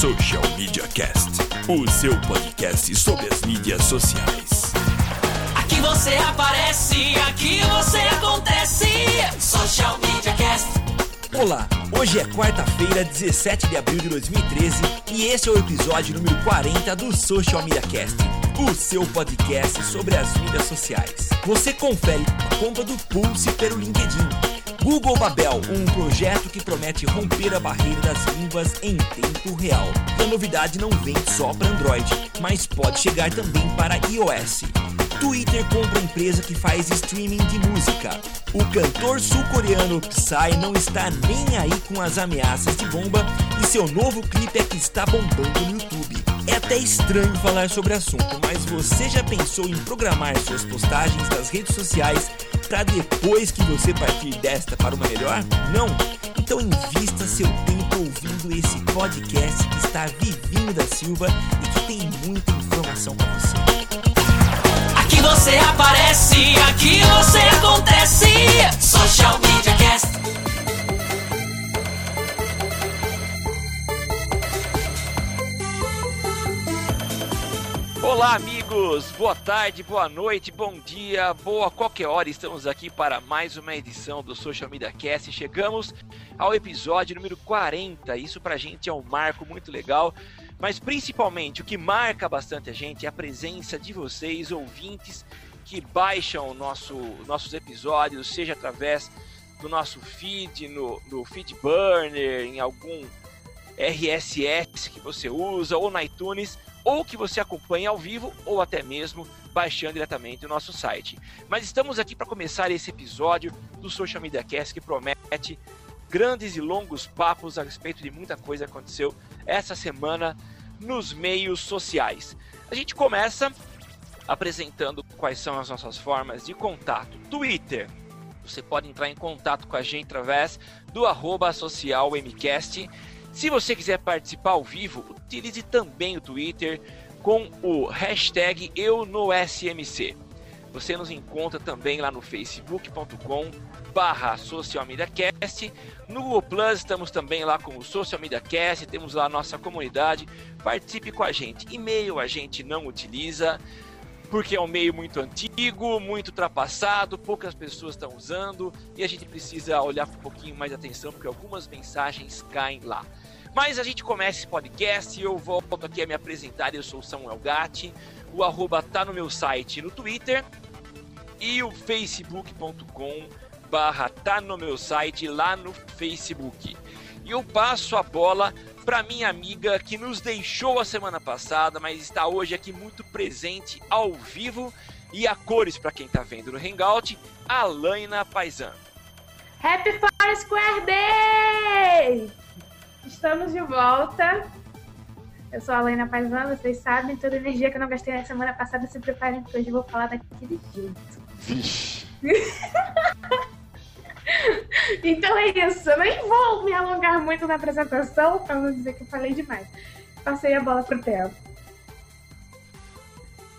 Social Media Cast, o seu podcast sobre as mídias sociais. Aqui você aparece, aqui você acontece. Social Media Cast. Olá, hoje é quarta-feira, 17 de abril de 2013 e esse é o episódio número 40 do Social Media Cast, o seu podcast sobre as mídias sociais. Você confere a conta do Pulse pelo LinkedIn. Google Babel, um projeto que promete romper a barreira das línguas em tempo real. A novidade não vem só para Android, mas pode chegar também para iOS. Twitter compra empresa que faz streaming de música. O cantor sul-coreano Psy não está nem aí com as ameaças de bomba e seu novo clipe é que está bombando no YouTube. É até estranho falar sobre o assunto, mas você já pensou em programar suas postagens das redes sociais para depois que você partir desta para uma melhor? Não? Então invista seu tempo ouvindo esse podcast que está Vivinho da Silva e que tem muita informação para você. Aqui você aparece, aqui você acontece. Social Media Cast. Olá, amigos! Boa tarde, boa noite, bom dia, boa qualquer hora. Estamos aqui para mais uma edição do Social Media Cast. Chegamos ao episódio número 40. Isso pra gente é um marco muito legal. Mas principalmente o que marca bastante a gente é a presença de vocês, ouvintes, que baixam nosso, nossos episódios, seja através do nosso feed, no, no feed burner, em algum RSS que você usa, ou na iTunes ou que você acompanhe ao vivo ou até mesmo baixando diretamente o nosso site. Mas estamos aqui para começar esse episódio do Social Media Cast que promete grandes e longos papos a respeito de muita coisa que aconteceu essa semana nos meios sociais. A gente começa apresentando quais são as nossas formas de contato. Twitter. Você pode entrar em contato com a gente através do arroba se você quiser participar ao vivo, utilize também o Twitter com o hashtag EuNoSMC. Você nos encontra também lá no facebook.com barra socialmediacast. No Google Plus estamos também lá com o Social Media Cast, temos lá a nossa comunidade. Participe com a gente. E-mail a gente não utiliza, porque é um meio muito antigo, muito ultrapassado, poucas pessoas estão usando e a gente precisa olhar com um pouquinho mais de atenção porque algumas mensagens caem lá. Mas a gente começa esse podcast eu volto aqui a me apresentar. Eu sou o Samuel Gatti. O arroba tá no meu site no Twitter e o facebook.com barra tá no meu site lá no Facebook. E eu passo a bola para minha amiga que nos deixou a semana passada, mas está hoje aqui muito presente ao vivo e a cores para quem está vendo no Hangout, a Laina Paisan. Happy Fire Square Day! Estamos de volta. Eu sou a Laina Paisano, vocês sabem, toda a energia que eu não gastei na semana passada, se preparem porque hoje eu vou falar daquele jeito. Vixe. então é isso, eu nem vou me alongar muito na apresentação, pra não dizer que eu falei demais. Passei a bola pro tempo.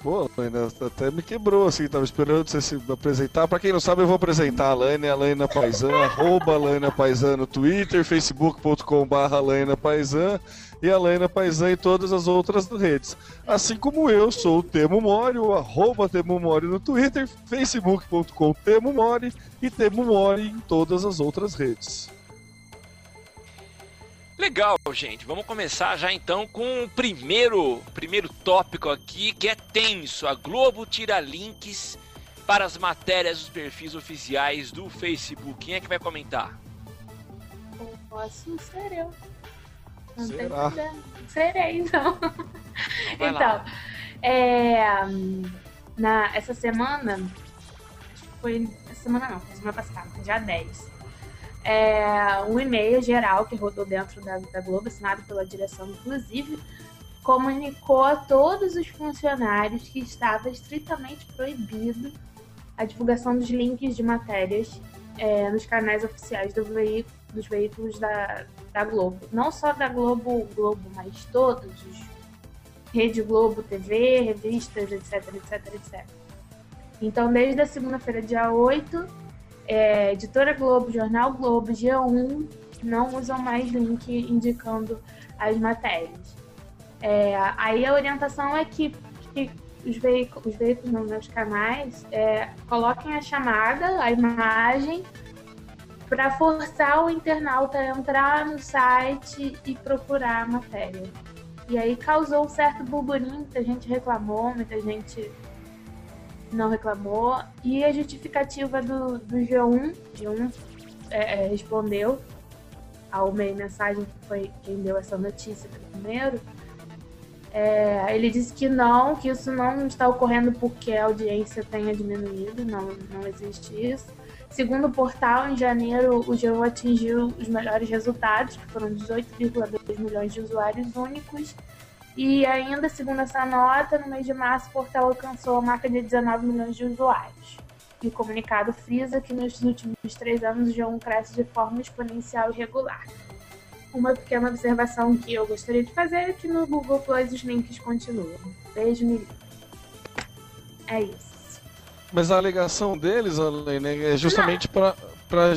Pô, Laina, até me quebrou, assim, tava esperando você se apresentar. Pra quem não sabe, eu vou apresentar a Laina, a Laina Paisan, arroba Paisan no Twitter, facebook.com barra Paisan e a Laina Paisan em todas as outras redes. Assim como eu sou o Temo Mori, o arroba Temo Mori no Twitter, facebook.com Temo Mori e Temo Mori em todas as outras redes. Legal, gente. Vamos começar já então com o primeiro, primeiro tópico aqui, que é tenso. A Globo tira links para as matérias dos perfis oficiais do Facebook. Quem é que vai comentar? Posso ser eu. Não tem Será? problema. Serei, então. Vai então, lá. é, na, essa semana, acho que foi, essa semana não, foi semana passada, dia 10. É, um e-mail geral que rodou dentro da, da Globo, assinado pela direção, inclusive, comunicou a todos os funcionários que estava estritamente proibido a divulgação dos links de matérias é, nos canais oficiais do veículo, dos veículos da, da Globo. Não só da Globo, Globo, mas todos os Rede Globo TV, revistas, etc, etc, etc. Então, desde a segunda-feira, dia 8, é, Editora Globo, Jornal Globo, G1 não usam mais link indicando as matérias. É, aí a orientação é que, que os veículos, os veículos não, os canais, é, coloquem a chamada, a imagem, para forçar o internauta a entrar no site e procurar a matéria. E aí causou um certo burburinho, muita gente reclamou, muita gente não reclamou. E a justificativa do, do G1, G1 é, é, respondeu ao meio mensagem que foi quem deu essa notícia primeiro. É, ele disse que não, que isso não está ocorrendo porque a audiência tenha diminuído, não, não existe isso. Segundo o portal, em janeiro, o G1 atingiu os melhores resultados, que foram 18,2 milhões de usuários únicos. E ainda, segundo essa nota, no mês de março, o portal alcançou a marca de 19 milhões de usuários. E o comunicado frisa que nos últimos três anos o G1 cresce de forma exponencial e regular. Uma pequena observação que eu gostaria de fazer é que no Google Plus os links continuam. Beijo, me É isso. Mas a alegação deles, Alene, é justamente para. Pra...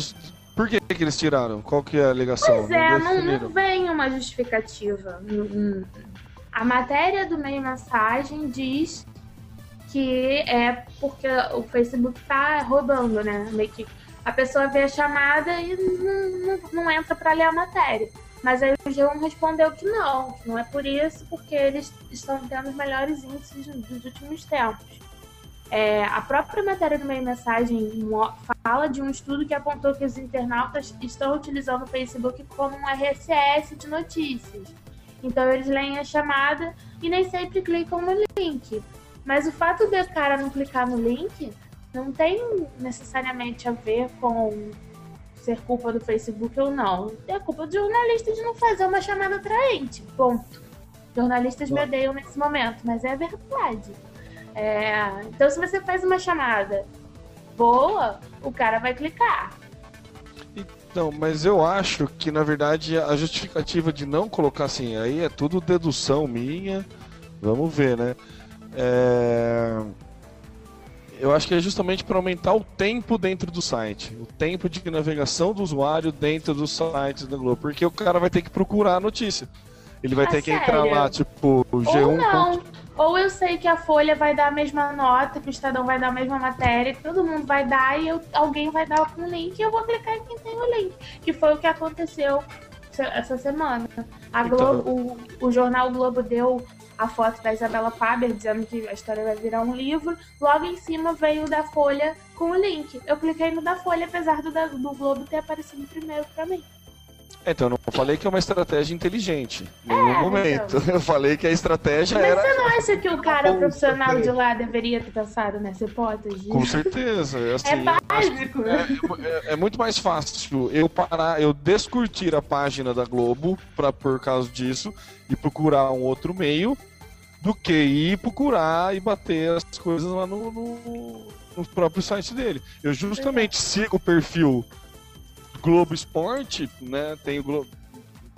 Por que, que eles tiraram? Qual que é a alegação? Pois é, não, não vem uma justificativa. A matéria do meio mensagem diz que é porque o Facebook tá roubando, né? Meio que a pessoa vê a chamada e não, não, não entra para ler a matéria. Mas aí o G1 respondeu que não, que não é por isso, porque eles estão tendo os melhores índices dos últimos tempos. É, a própria matéria do meio mensagem fala de um estudo que apontou que os internautas estão utilizando o Facebook como um RSS de notícias. Então eles leem a chamada e nem sempre clicam no link. Mas o fato de o cara não clicar no link não tem necessariamente a ver com ser culpa do Facebook ou não. É culpa do jornalista de não fazer uma chamada atraente. Ponto. Jornalistas Bom. me odeiam nesse momento, mas é verdade. É... Então, se você faz uma chamada boa, o cara vai clicar. Então, mas eu acho que na verdade a justificativa de não colocar assim aí é tudo dedução minha. Vamos ver, né? É... Eu acho que é justamente para aumentar o tempo dentro do site, o tempo de navegação do usuário dentro do site da Globo, porque o cara vai ter que procurar a notícia. Ele vai Ah, ter que sério? entrar lá, tipo, Ou G1. não. Ou eu sei que a Folha vai dar a mesma nota, que o Estadão vai dar a mesma matéria, que todo mundo vai dar e eu- alguém vai dar com o link e eu vou clicar em quem tem o link. Que foi o que aconteceu essa semana. A Então- Globo, o, o jornal Globo deu a foto da Isabela Faber dizendo que a história vai virar um livro. Logo em cima veio o da Folha com o link. Eu cliquei no da Folha, apesar do, da- do Globo ter aparecido primeiro pra mim. Então, eu não falei que é uma estratégia inteligente. Em nenhum É, momento. Eu falei que a estratégia Mas era. você não acha que o cara Com profissional de certeza. lá deveria ter pensado nessa hipótese? Com certeza. Assim, É eu acho básico. É, é- é muito mais fácil eu parar, eu descurtir a página da Globo pra, por causa disso e procurar um outro meio do que ir procurar e bater as coisas lá no, no, no próprio site dele. Eu justamente sigo o perfil Globo Esporte, né? Tem o Globo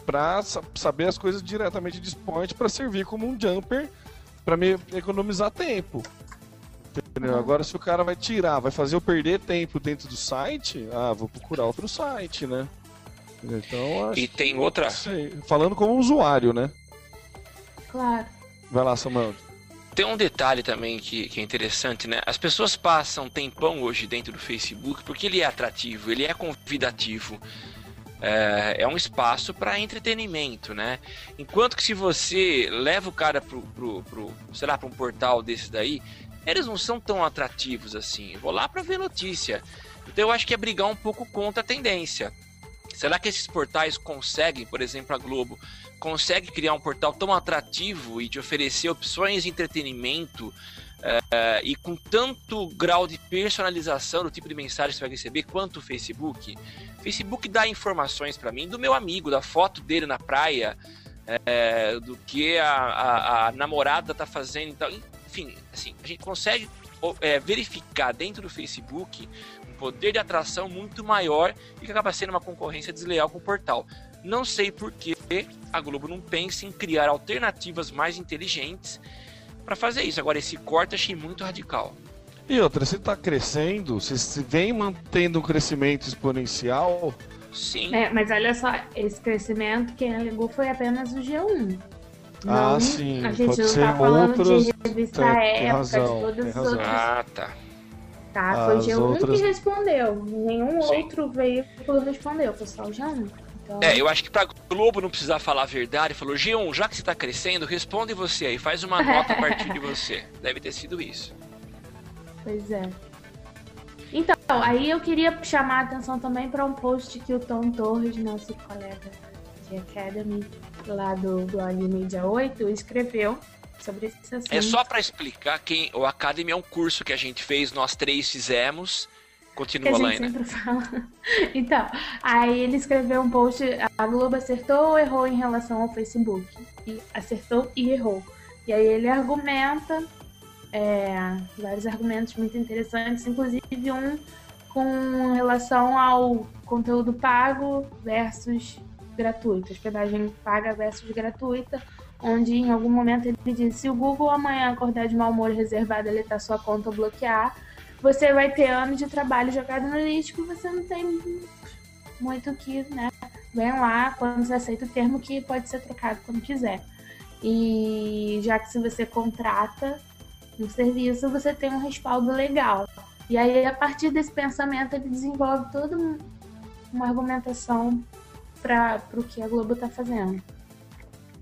pra sa- saber as coisas diretamente de esporte pra servir como um jumper pra me economizar tempo. Entendeu? Agora, se o cara vai tirar, vai fazer eu perder tempo dentro do site, ah, vou procurar outro site, né? Então, acho E tem outra. sei. Falando como usuário, né? Claro. Vai lá, Samuel. Tem um detalhe também que, que é interessante, né? As pessoas passam tempão hoje dentro do Facebook porque ele é atrativo, ele é convidativo. É, é um espaço para entretenimento, né? Enquanto que se você leva o cara pro, pro, pro sei lá, para um portal desse daí, eles não são tão atrativos assim. Eu vou lá para ver notícia. Então eu acho que é brigar um pouco contra a tendência. Será que esses portais conseguem, por exemplo, a Globo, consegue criar um portal tão atrativo e te oferecer opções de entretenimento eh, e com tanto grau de personalização do tipo de mensagem que você vai receber quanto o Facebook? Facebook dá informações para mim do meu amigo, da foto dele na praia, é, do que a, a, a, namorada tá fazendo. Então, enfim, assim, a gente consegue é, verificar dentro do Facebook poder de atração muito maior e que acaba sendo uma concorrência desleal com o portal. Não sei por que a Globo não pensa em criar alternativas mais inteligentes para fazer isso. Agora, esse corte achei muito radical. E outra, se está crescendo, se vem mantendo um crescimento exponencial. Sim. É, mas olha só, esse crescimento quem alegou foi apenas o G1. Não, ah, sim. A gente Pode não ser tá falando outros... de revista tem, época, tem razão, de as razão. outras. Ah, tá. Tá, foi o As G1 outras- que respondeu. Nenhum Sim. outro veículo respondeu, foi só o G1. Então, É, eu acho que pra Globo não precisar falar a verdade, falou, G1, já que você tá crescendo, responde você aí, faz uma nota a partir de você. Deve ter sido isso. Pois é. Então, aí eu queria chamar a atenção também para um post que o Tom Torres, nosso colega de Academy, lá do blog Mídia 8, escreveu sobre esse assunto. É só pra explicar quem o Academy é um curso que a gente fez, nós três fizemos. que Continua, a gente Laina. sempre fala. Então, aí ele escreveu um post, a Globo acertou ou errou em relação ao Facebook? E acertou e errou. E aí ele argumenta é, vários argumentos muito interessantes, inclusive um com relação ao conteúdo pago versus gratuito, hospedagem paga versus gratuita, onde em algum momento ele diz, se o Google amanhã acordar de mau humor e reservar deletar sua conta bloquear, você vai ter anos de trabalho jogado no lixo que você não tem muito que, né? Vem lá quando você aceita o termo que pode ser trocado quando quiser. E já que se você contrata um serviço, você tem um respaldo legal. E aí, a partir desse pensamento, ele desenvolve toda um- uma argumentação para o que a Globo está fazendo.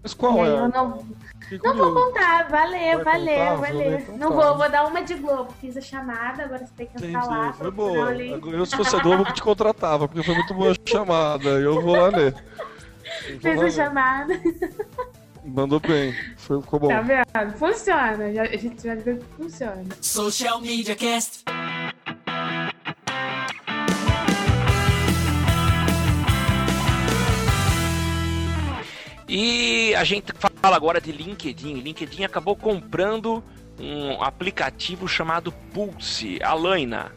Mas qual aí é? eu não, não vou contar, valeu, Vai valeu, contar? valeu. Então Não tá. vou, vou dar uma de Globo. Fiz a chamada, agora você tem que entrar lá. Entendi, foi boa. Eu, se fosse a Globo, que te contratava, porque foi muito boa a chamada. Eu vou lá ler. Vou Fez lá a ler. chamada. Mandou bem. Foi, ficou bom. Tá vendo? Funciona. Já- a gente já viu que funciona. Social Media Cast. E a gente fala agora de LinkedIn. LinkedIn acabou comprando um aplicativo chamado Pulse. A Laina.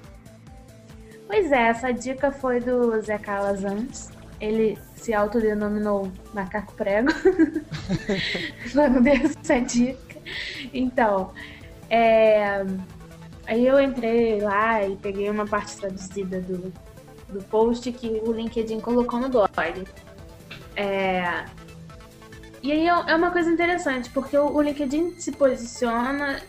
Pois é, essa dica foi do Zé Calazans. Ele se autodenominou macaco prego. Quando deu essa dica. Então, é, aí eu entrei lá e peguei uma parte traduzida do, do post que o LinkedIn colocou no blog. É, e aí é é uma coisa interessante, porque o LinkedIn se posiciona,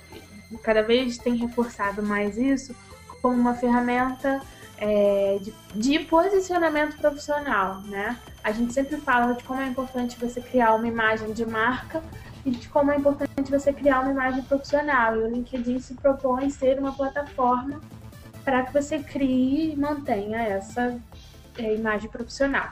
cada vez tem reforçado mais isso, como uma ferramenta é, de, de posicionamento profissional, né? A gente sempre fala de como é importante você criar uma imagem de marca e de como é importante você criar uma imagem profissional. E o LinkedIn se propõe ser uma plataforma para que você crie e mantenha essa é, imagem profissional.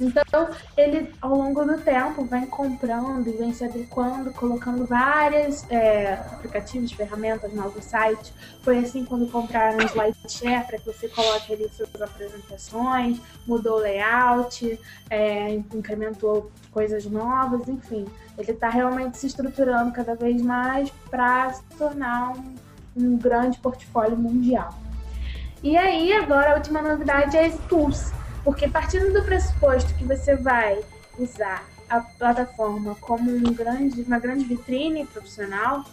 Então, ele, ao longo do tempo, vem comprando e vem se adequando, colocando vários é, aplicativos, ferramentas, novos sites. Foi assim quando compraram o SlideShare, para que você coloque ali suas apresentações, mudou o layout, é, incrementou coisas novas, enfim. Ele está realmente se estruturando cada vez mais para se tornar um, um grande portfólio mundial. E aí, agora, a última novidade é esse Pulse. Porque partindo do pressuposto que você vai usar a plataforma como um grande, uma grande vitrine profissional,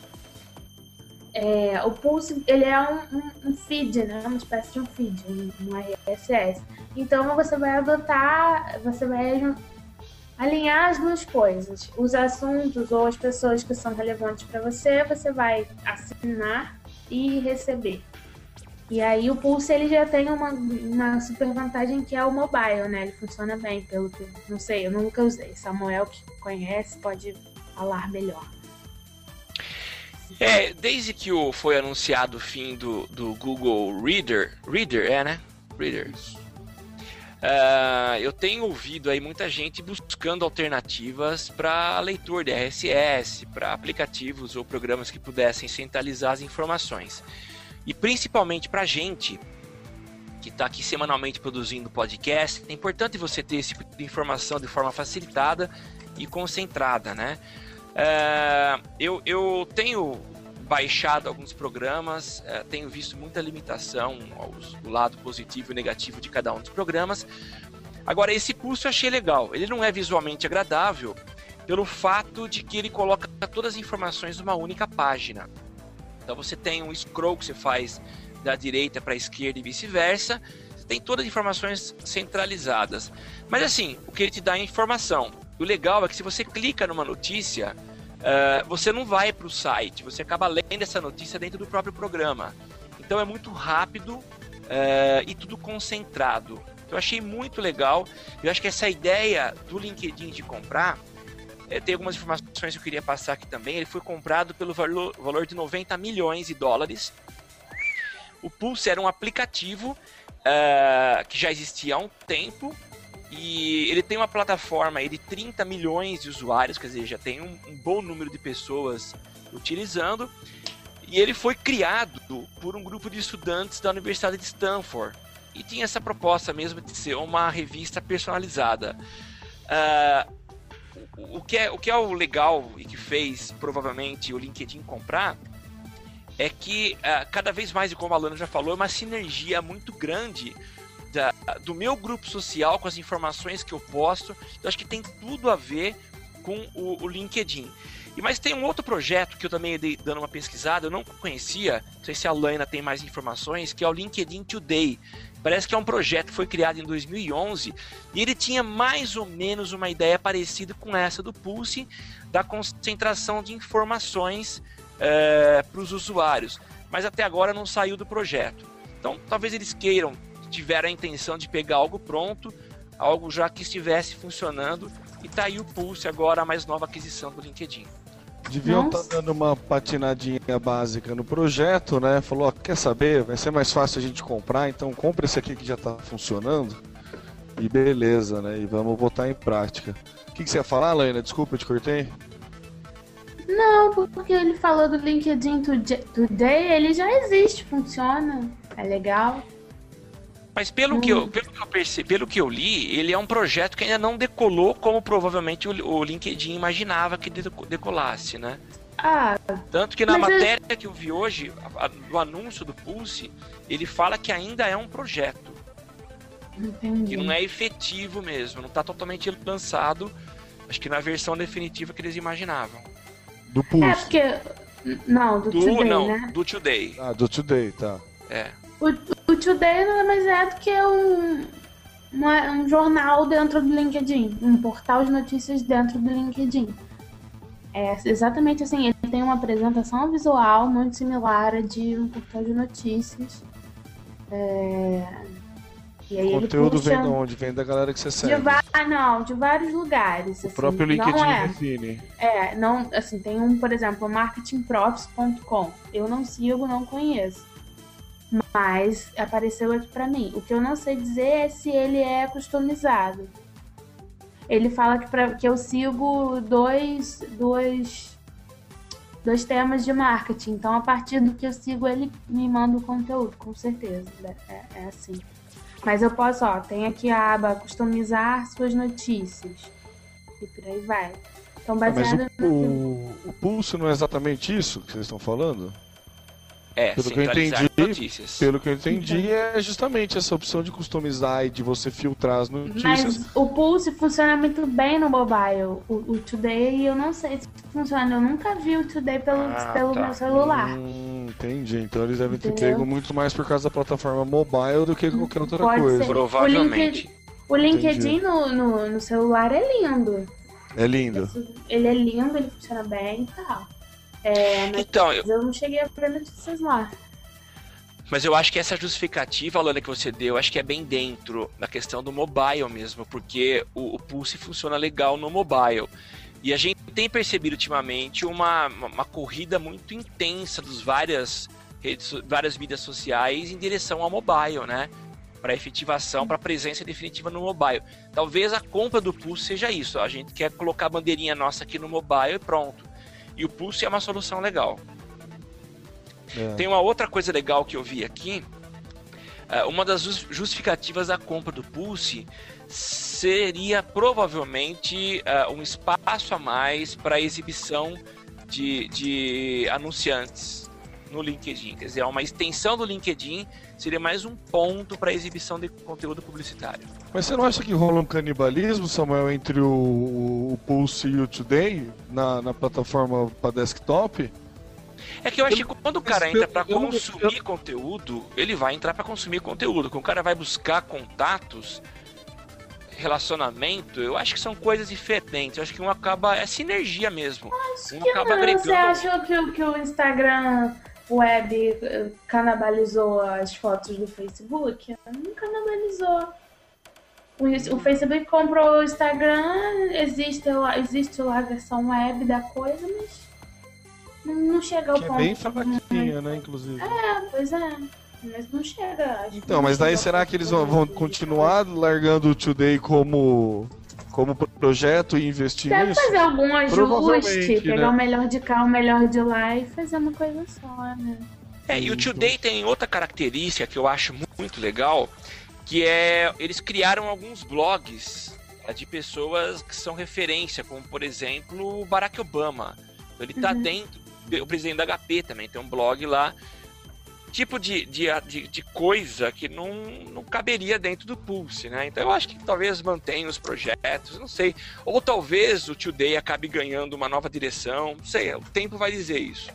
é, o Pulse ele é um, um- um feed, né? uma espécie de um feed, um, um RSS. Então você vai adotar, você vai alinhar as duas coisas. Os assuntos ou as pessoas que são relevantes para você, você vai assinar e receber. E aí o Pulse ele já tem uma, uma super vantagem que é o mobile, né? Ele funciona bem, pelo que. Não sei, eu nunca usei. Samuel que conhece pode falar melhor. É, desde que o, foi anunciado o fim do, do Google Reader, Reader é, né? Reader. Ah, eu tenho ouvido aí muita gente buscando alternativas para leitor de RSS, para aplicativos ou programas que pudessem centralizar as informações. E principalmente para gente que está aqui semanalmente produzindo podcast, é importante você ter esse tipo de informação de forma facilitada e concentrada, né? É, eu, eu tenho baixado alguns programas, é, tenho visto muita limitação aos, do lado positivo e negativo de cada um dos programas. Agora, esse pulso eu achei legal. Ele não é visualmente agradável pelo fato de que ele coloca todas as informações numa única página. Então você tem um scroll que você faz da direita para a esquerda e vice-versa. Tem todas as informações centralizadas. Mas assim, o que ele te dá é informação. O legal é que se você clica numa notícia, uh, você não vai para o site, você acaba lendo essa notícia dentro do próprio programa. Então é muito rápido uh, e tudo concentrado. Eu achei muito legal. Eu acho que essa ideia do LinkedIn de comprar, é, tem algumas informações que eu queria passar aqui também. Ele foi comprado pelo valor, valor de 90 milhões de dólares. O Pulse era um aplicativo uh, que já existia há um tempo e ele tem uma plataforma aí de 30 milhões de usuários, quer dizer, já tem um, um bom número de pessoas utilizando. E ele foi criado por um grupo de estudantes da Universidade de Stanford e tinha essa proposta mesmo de ser uma revista personalizada. Uh, o, que é, o que é o legal e que fez provavelmente o LinkedIn comprar é que uh, cada vez mais, e como a Lana já falou, é uma sinergia muito grande da, do meu grupo social com as informações que eu posto. Eu acho que tem tudo a ver com o, o LinkedIn. E mas tem um outro projeto que eu também dei dando uma pesquisada, eu não conhecia, não sei se a Lana tem mais informações, que é o LinkedIn Today. Parece que é um projeto que foi criado em 2011 e ele tinha mais ou menos uma ideia parecida com essa do Pulse, da concentração de informações é, para os usuários. Mas até agora não saiu do projeto. Então talvez eles queiram, tiveram a intenção de pegar algo pronto, algo já que estivesse funcionando, e tá aí o Pulse agora, a mais nova aquisição do LinkedIn. Deviam estar tá dando uma patinadinha básica no projeto, né? Falou, ó, quer saber? Vai ser mais fácil a gente comprar, então compra esse aqui que já está funcionando. E beleza, né? E vamos botar em prática. O que, que você ia falar, Laina? Desculpa, eu te cortei. Não, porque ele falou do LinkedIn Today, ele já existe, funciona, é legal. Mas pelo, hum. que eu, pelo que eu percebi, pelo que eu li, ele é um projeto que ainda não decolou como provavelmente o, o LinkedIn imaginava que decolasse, né? Ah, Tanto que na matéria eu... que eu vi hoje, do anúncio do Pulse, ele fala que ainda é um projeto. Entendi. Que não é efetivo mesmo, não está totalmente lançado, acho que na versão definitiva que eles imaginavam. Do Pulse. É porque. Não, do, do Today, não, né? do Today. Ah, do Today, tá. É. O, o Today nada mais é do que um, uma, um jornal dentro do LinkedIn, um portal de notícias dentro do LinkedIn. É exatamente assim, ele tem uma apresentação visual muito similar a de um portal de notícias. É... E aí o conteúdo puxa... vem de onde? Vem da galera que você segue. De va... não, de vários lugares. O assim, próprio LinkedIn é. define. É, não, assim, tem um, por exemplo, marketingprofs.com. Eu não sigo, não conheço mas apareceu aqui para mim. O que eu não sei dizer é se ele é customizado. Ele fala que, pra, que eu sigo dois, dois, dois temas de marketing. Então, a partir do que eu sigo, ele me manda o conteúdo, com certeza. É, é assim. Mas eu posso, ó, tem aqui a aba customizar suas notícias. E por aí vai. Então, baseado ah, mas o, no... o, o pulso não é exatamente isso que vocês estão falando? É, pelo que eu entendi, notícias. pelo que eu entendi é justamente essa opção de customizar e de você filtrar as notícias. Mas o Pulse funciona muito bem no mobile. O, o Today eu não sei se funciona. Eu nunca vi o Today pelo, ah, pelo tá. meu celular. Hum, entendi. Então eles devem ter Entendeu? pego muito mais por causa da plataforma mobile do que qualquer outra Pode coisa. Ser. Provavelmente. O LinkedIn, o LinkedIn no, no, no celular é lindo. É lindo. Ele é lindo, ele funciona bem e tal. É, mas então, eu... eu não cheguei a ver notícias lá. Mas eu acho que essa justificativa, Alana, que você deu, acho que é bem dentro da questão do mobile mesmo, porque o, o Pulse funciona legal no mobile. E a gente tem percebido ultimamente uma, uma corrida muito intensa dos várias redes, várias mídias sociais em direção ao mobile, né? Para efetivação, para presença definitiva no mobile. Talvez a compra do Pulse seja isso. A gente quer colocar a bandeirinha nossa aqui no mobile e pronto. E o Pulse é uma solução legal. É. Tem uma outra coisa legal que eu vi aqui. É, uma das justificativas da compra do Pulse seria provavelmente uh, um espaço a mais para exibição de, de anunciantes no LinkedIn. Quer dizer, uma extensão do LinkedIn seria mais um ponto para exibição de conteúdo publicitário. Mas você não acha que rola um canibalismo, Samuel, entre o, o Pulse e o Today na, na plataforma para desktop? É que eu acho que quando o cara entra para consumir conteúdo, ele vai entrar para consumir conteúdo. Quando o cara vai buscar contatos, relacionamento, eu acho que são coisas diferentes. Eu acho que um acaba. É sinergia mesmo. Acho um que acaba não. agregando. Você acha que, que o Instagram web eh, canibalizou as fotos do Facebook? Não canibalizou. O, o Facebook comprou o Instagram, existe existe lá a versão web da coisa, mas não chega ao que ponto. É bem fraquinha, né, inclusive. É, pois é. Mas não chega. Então, mas daí será que eles vão, vão continuar largando o Today como como projeto e investir Deve nisso? fazer algum ajuste, pegar né? o melhor de cá, o melhor de lá e fazer uma coisa só, né? É, e o Today tem outra característica que eu acho muito legal, que é eles criaram alguns blogs é, de pessoas que são referência, como por exemplo o Barack Obama. Ele está uhum. dentro, o presidente da HP também tem um blog lá tipo de, de, de, de, coisa que não, não caberia dentro do Pulse, né? Então eu acho que talvez mantenha os projetos, não sei. Ou talvez o Today acabe ganhando uma nova direção, não sei, o tempo vai dizer isso.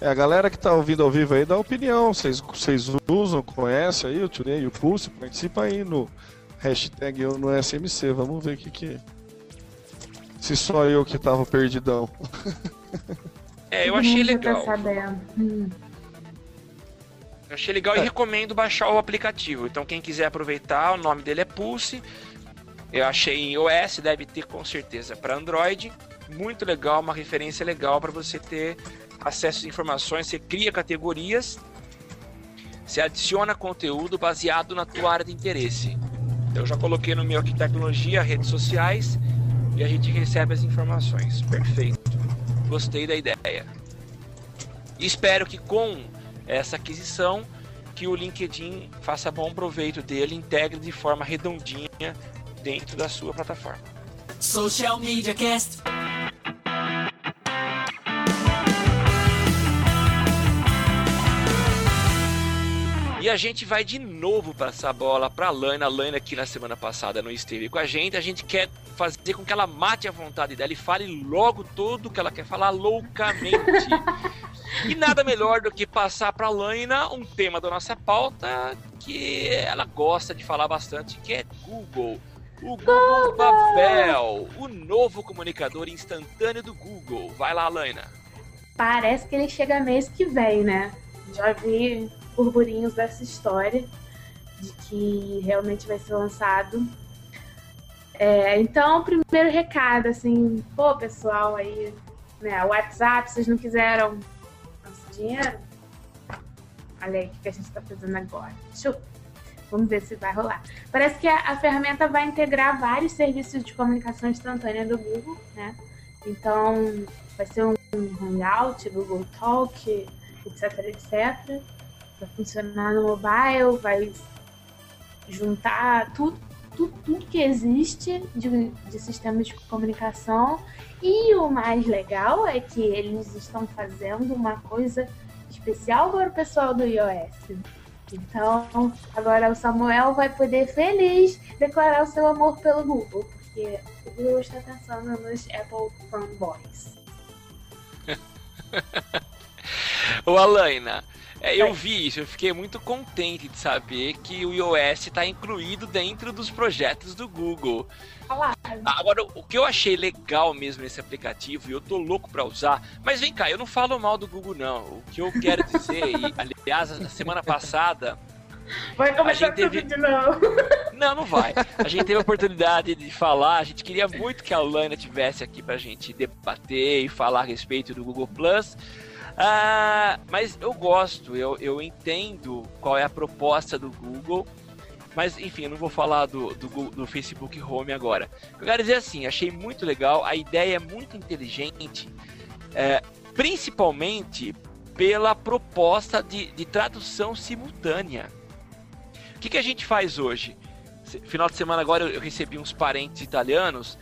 É, a galera que tá ouvindo ao vivo aí dá opinião. Vocês, vocês usam, conhecem aí o Today e o Pulse? Participa aí no hashtag eu no SMC. Vamos ver o que que. Se só eu que tava perdidão. É, eu achei legal. Tá sabendo. Eu achei legal é. e recomendo baixar o aplicativo. Então quem quiser aproveitar, o nome dele é Pulse. Eu achei em iOS, deve ter com certeza para Android. Muito legal, uma referência legal para você ter acesso às informações. Você cria categorias, você adiciona conteúdo baseado na tua área de interesse. Então, eu já coloquei no meu aqui tecnologia, redes sociais e a gente recebe as informações. Perfeito. Gostei da ideia. E espero que com essa aquisição, que o LinkedIn faça bom proveito dele, integre de forma redondinha dentro da sua plataforma. Social Media Cast. E a gente vai de novo passar a bola para a Laina. A Laina que na semana passada não esteve com a gente. A gente quer fazer com que ela mate a vontade dela e fale logo tudo que ela quer falar loucamente. E nada melhor do que passar para a Laina um tema da nossa pauta que ela gosta de falar bastante, que é Google. O Google Babel, o novo comunicador instantâneo do Google. Vai lá, Laina. Parece que ele chega mês que vem, né? Já vi burburinhos dessa história de que realmente vai ser lançado. É, então, primeiro recado, assim, pô, pessoal aí, né, WhatsApp, vocês não quiseram dinheiro? Olha aí o que a gente está fazendo agora. Chuta. Vamos ver se vai rolar. Parece que a, a, ferramenta vai integrar vários serviços de comunicação instantânea do Google, né? Então, vai ser um Hangout, Google Talk, etc, etc. Vai funcionar no mobile, vai juntar tudo, tudo, tudo que existe de, de sistemas de comunicação e o mais legal é que eles estão fazendo uma coisa especial para o pessoal do iOS. Então, agora o Samuel vai poder feliz declarar o seu amor pelo Google, porque o Google está pensando nos Apple fanboys. Ô Alaina, é, eu vi isso, eu fiquei muito contente de saber que o iOS está incluído dentro dos projetos do Google. Agora, o que eu achei legal mesmo nesse aplicativo, e eu tô louco para usar, mas vem cá, eu não falo mal do Google, não. O que eu quero dizer, e, aliás, na semana passada. Vai começar teve... tudo de novo. Não, não vai. A gente teve a oportunidade de falar, a gente queria muito que a Lana tivesse aqui pra gente debater e falar a respeito do Google Plus. Ah, mas eu gosto, eu, eu entendo qual é a proposta do Google. Mas enfim, eu não vou falar do, do, do, Facebook Home agora. Eu quero dizer assim, achei muito legal, a ideia é muito inteligente, é, principalmente pela proposta de, de tradução simultânea. O que, que a gente faz hoje? final de semana agora eu recebi uns parentes italianos.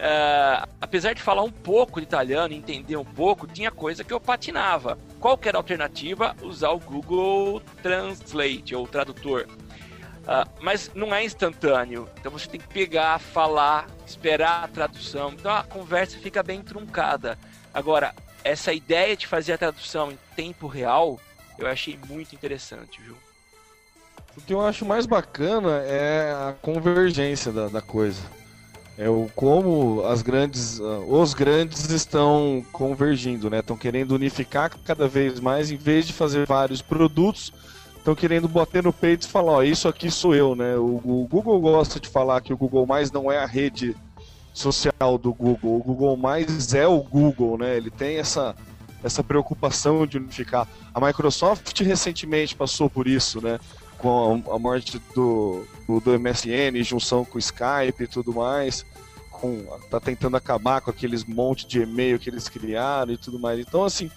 Uh, apesar de falar um pouco de italiano, entender um pouco, tinha coisa que eu patinava. Qual que era a alternativa? Usar o Google Translate ou tradutor. Uh, mas não é instantâneo, então você tem que pegar, falar, esperar a tradução. Então a conversa fica bem truncada. Agora, essa ideia de fazer a tradução em tempo real, eu achei muito interessante, viu? O que eu acho mais bacana é a convergência da, da coisa. É o como as grandes, uh, os grandes estão convergindo, né? Estão querendo unificar cada vez mais, em vez de fazer vários produtos, estão querendo bater no peito e falar, ó, isso aqui sou eu, né? O, o, Google gosta de falar que o Google Mais não é a rede social do Google, o Google Mais é o Google, né? Ele tem essa essa preocupação de unificar. A Microsoft recentemente passou por isso, né? Com a, morte do, do MSN, junção com o Skype e tudo mais, com, tá tentando acabar com aqueles monte de e-mail que eles criaram e tudo mais. Então, assim,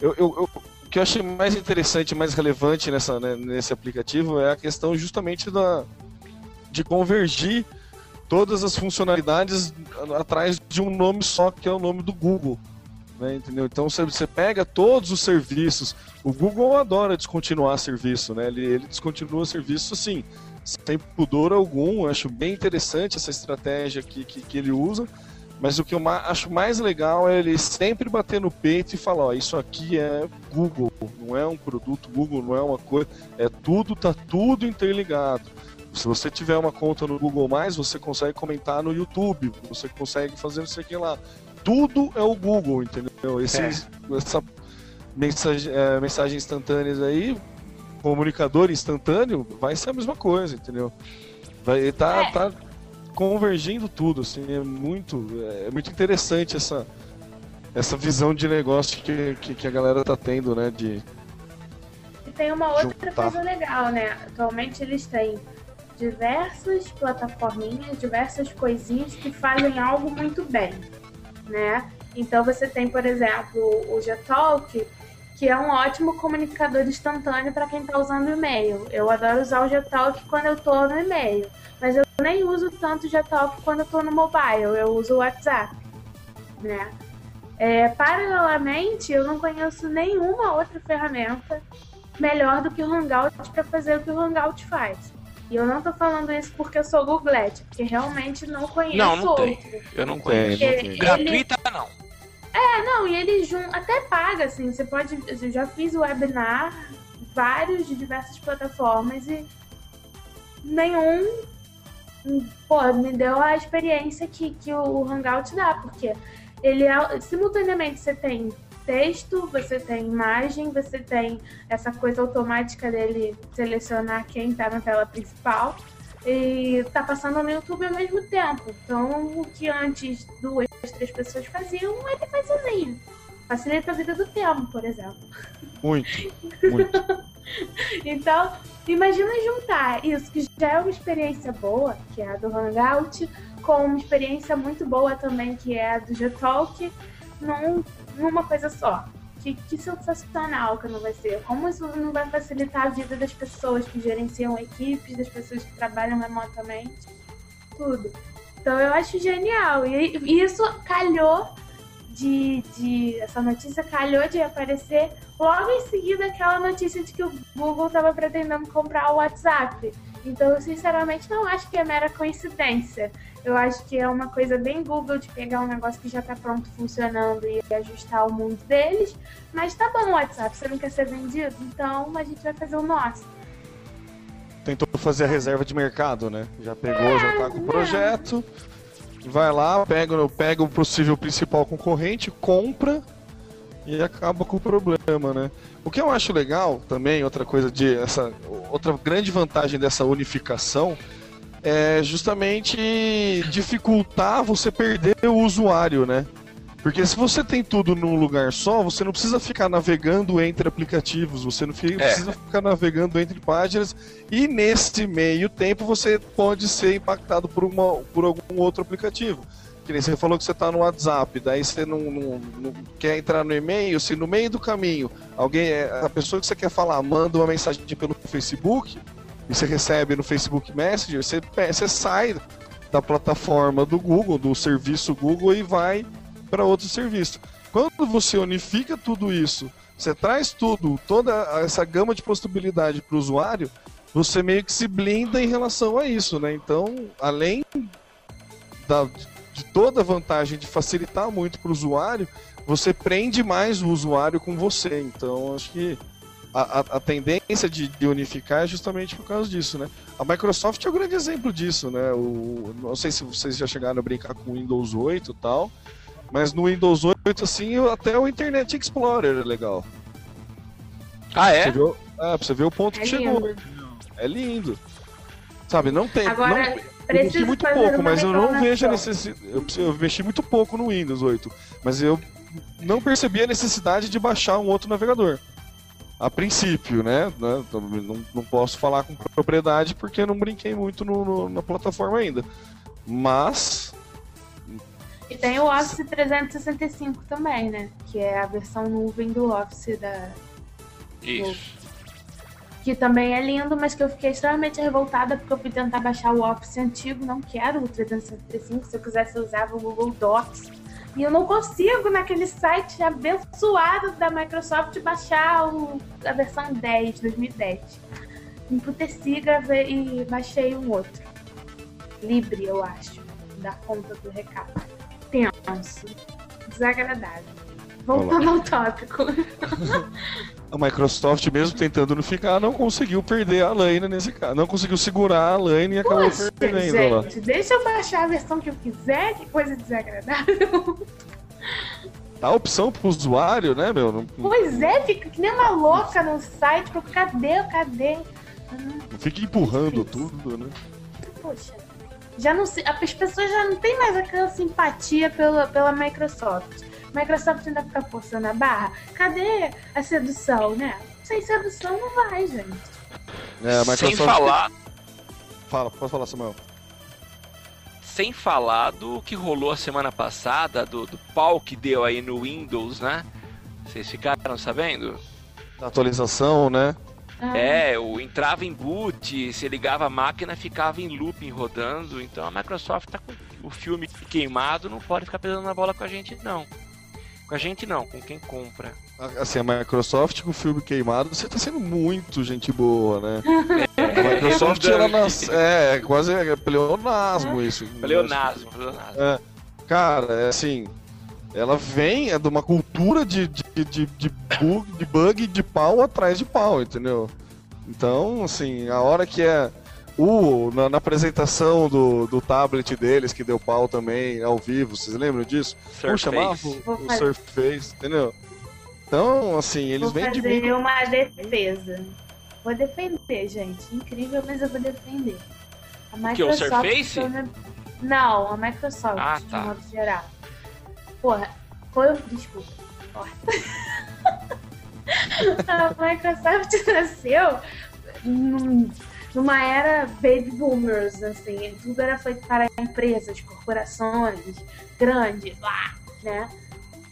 eu, eu, eu o que eu achei mais interessante, mais relevante nessa, né, nesse aplicativo é a questão justamente da, de convergir todas as funcionalidades atrás de um nome só, que é o nome do Google. Né, entendeu? Então você, pega todos os serviços. O Google adora descontinuar serviço, né? Ele, ele descontinua serviço assim, sem pudor algum. Eu acho bem interessante essa estratégia que, que, que ele usa. Mas o que eu acho mais legal é ele sempre bater no peito e falar: ó, isso aqui é Google, não é um produto Google, não é uma coisa, é tudo, tá tudo interligado. Se você tiver uma conta no Google você consegue comentar no YouTube, você consegue fazer isso aqui lá tudo é o Google, entendeu? Esses, é. Essa mensagem, é, mensagem instantâneas aí, comunicador instantâneo, vai ser a mesma coisa, entendeu? Vai tá, é. tá convergindo tudo, assim, é muito, é muito interessante essa, essa visão de negócio que, que, que a galera tá tendo, né? De e tem uma outra juntar. coisa legal, né? Atualmente eles têm diversas plataforminhas, diversas coisinhas que fazem algo muito bem né? Então você tem, por exemplo, o Gtalk, que é um ótimo comunicador instantâneo para quem está usando e-mail. Eu adoro usar o Gtalk quando eu estou no e-mail, mas eu nem uso tanto o Gtalk quando eu estou no mobile, eu uso o WhatsApp, né? É, paralelamente, eu não conheço nenhuma outra ferramenta melhor do que o Hangout para fazer o que o Hangout faz. E eu não tô falando isso porque eu sou googlete, porque realmente não conheço Não, não outro. tem. Eu não conheço. Ele, Gratuita, não. É, não, e ele jun... até paga, assim, você pode... Eu já fiz webinar, vários de diversas plataformas e nenhum pô, me deu a experiência que, que o Hangout dá, porque ele é, simultaneamente você tem texto, você tem imagem, você tem essa coisa automática dele selecionar quem está na tela principal e tá passando no YouTube ao mesmo tempo. Então, o que antes duas, três pessoas faziam, ele faz sozinho. Facilita a vida do tempo, por exemplo. Muito, muito. então, imagina juntar isso, que já é uma experiência boa, que é a do Hangout, com uma experiência muito boa também, que é a do Gtalk, num numa coisa só. Que, que sensacional que não vai ser. Como isso não vai facilitar a vida das pessoas que gerenciam equipes, das pessoas que trabalham remotamente, tudo. Então eu acho genial. E, e isso calhou de, de. Essa notícia calhou de aparecer logo em seguida aquela notícia de que o Google estava pretendendo comprar o WhatsApp. Então, eu sinceramente não acho que é mera coincidência. Eu acho que é uma coisa bem Google de pegar um negócio que já está pronto funcionando e ajustar ao mundo deles. Mas tá bom, WhatsApp, você não quer ser vendido? Então a gente vai fazer o nosso. Tentou fazer a reserva de mercado, né? Já pegou, é, já tá com o projeto. Vai lá, pega, pega o possível principal concorrente, compra e acaba com o problema, né? O que eu acho legal também, outra coisa de essa outra grande vantagem dessa unificação é justamente dificultar você perder o usuário, né? Porque se você tem tudo num lugar só, você não precisa ficar navegando entre aplicativos, você não fica, é. precisa ficar navegando entre páginas, e nesse meio tempo você pode ser impactado por, uma, por algum outro aplicativo. Que nem você falou que você está no WhatsApp, daí você não, não, não, quer entrar no e-mail, se no meio do caminho alguém, a pessoa que você quer falar manda uma mensagem pelo Facebook, e você recebe no Facebook Messenger, você, você sai da plataforma do Google, do serviço Google e vai para outro serviço. Quando você unifica tudo isso, você traz tudo, toda essa gama de possibilidade para o usuário, você meio que se blinda em relação a isso, né? Então, além da- de toda a vantagem de facilitar muito para o usuário, você prende mais o usuário com você. Então, acho que a, a- a tendência de, de unificar é justamente por causa disso, né? A Microsoft é um grande exemplo disso, né? O, não sei se vocês já chegaram a brincar com o Windows 8 e tal, mas no Windows 8, assim, até o Internet Explorer é legal. Ah, Você é? viu, é, pra você ver o ponto É que chegou. lindo. É lindo. Sabe, não tem. Agora, não, eu mexi muito pouco, mas eu não vejo a necessidade. Eu mexi muito pouco no Windows 8, mas eu não percebi a necessidade de baixar um outro navegador. A princípio, né? né, então, Não, não posso falar com propriedade porque eu não brinquei muito no- no- na plataforma ainda. Mas. E tem o Office 365 também, né? Que é a versão nuvem do Office da. Isso. Que também é lindo, mas que eu fiquei extremamente revoltada porque eu fui tentar baixar o Office antigo, não quero o 365. Se eu quisesse, eu usava o Google Docs. E eu não consigo, naquele site abençoado da Microsoft, baixar o- a versão 10, 2010. Emputeci gravei, e baixei um outro. Libre, eu acho. Da conta do recado. Tenso. Desagradável. Voltando ao tópico. A Microsoft, mesmo tentando unificar, não conseguiu perder a Lane nesse caso. Não conseguiu segurar a Lane e acabou Poxa, perdendo gente, deixa eu baixar a versão que eu quiser, que coisa desagradável. Dá opção pro usuário, né, meu? Não, Pois é, fica que nem uma louca no site, pro cadê, cadê? Não fica empurrando tudo, né? Poxa, já não se, as pessoas já não têm mais aquela simpatia pela, pela Microsoft. Microsoft ainda fica forçando a barra. Cadê a sedução, né? Sem sedução não vai, gente. É, Sem falar, Fala, pode falar, Samuel. sem falar do que rolou a semana passada, do, do pau que deu aí no Windows, né? Vocês ficaram sabendo? Da atualização, né? Ah, É, o entrava em boot, se ligava a máquina, ficava em looping rodando. Então a Microsoft tá com o filme queimado, não pode ficar pesando na bola com a gente, não. Com a gente não, com quem compra. Assim, a Microsoft com o filme queimado, você tá sendo muito gente boa, né? É, A Microsoft, ela redundante. nas... é, quase é pleonasmo isso. Pleonasmo, pleonasmo. É, cara, é assim, ela vem é de uma cultura de, de, de, de, bug, de bug de pau atrás de pau, entendeu? Então, assim, a hora que é o na, na apresentação do, do tablet deles, que deu pau também ao vivo, vocês lembram disso? Como chamava Surface. o, o. Surface, entendeu? Então, assim, eles vêm de mim. uma defesa. Vou defender, gente. Incrível, mas eu vou defender. A que, o Microsoft. Surface? Não, a Microsoft, Ah, de tá. modo geral. Porra, foi. Desculpa. Porra. a Microsoft nasceu num- numa era baby boomers, assim. Tudo era feito para empresas, corporações, grandes, lá, né?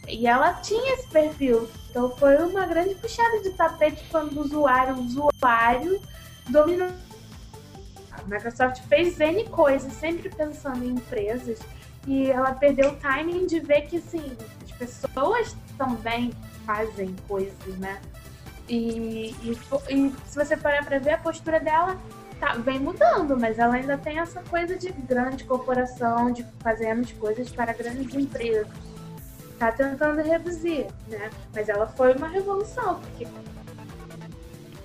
E ela tinha esse perfil. Então foi uma grande puxada de tapete quando o usuário, o usuário dominou. A Microsoft fez N coisas, sempre pensando em empresas, e ela perdeu o timing de ver que assim, as pessoas também fazem coisas, né? E, e, e se você parar pra ver, a postura dela tá, vem mudando, mas ela ainda tem essa coisa de grande corporação, de fazermos coisas para grandes empresas tá tentando reduzir, né? Mas ela foi uma revolução, porque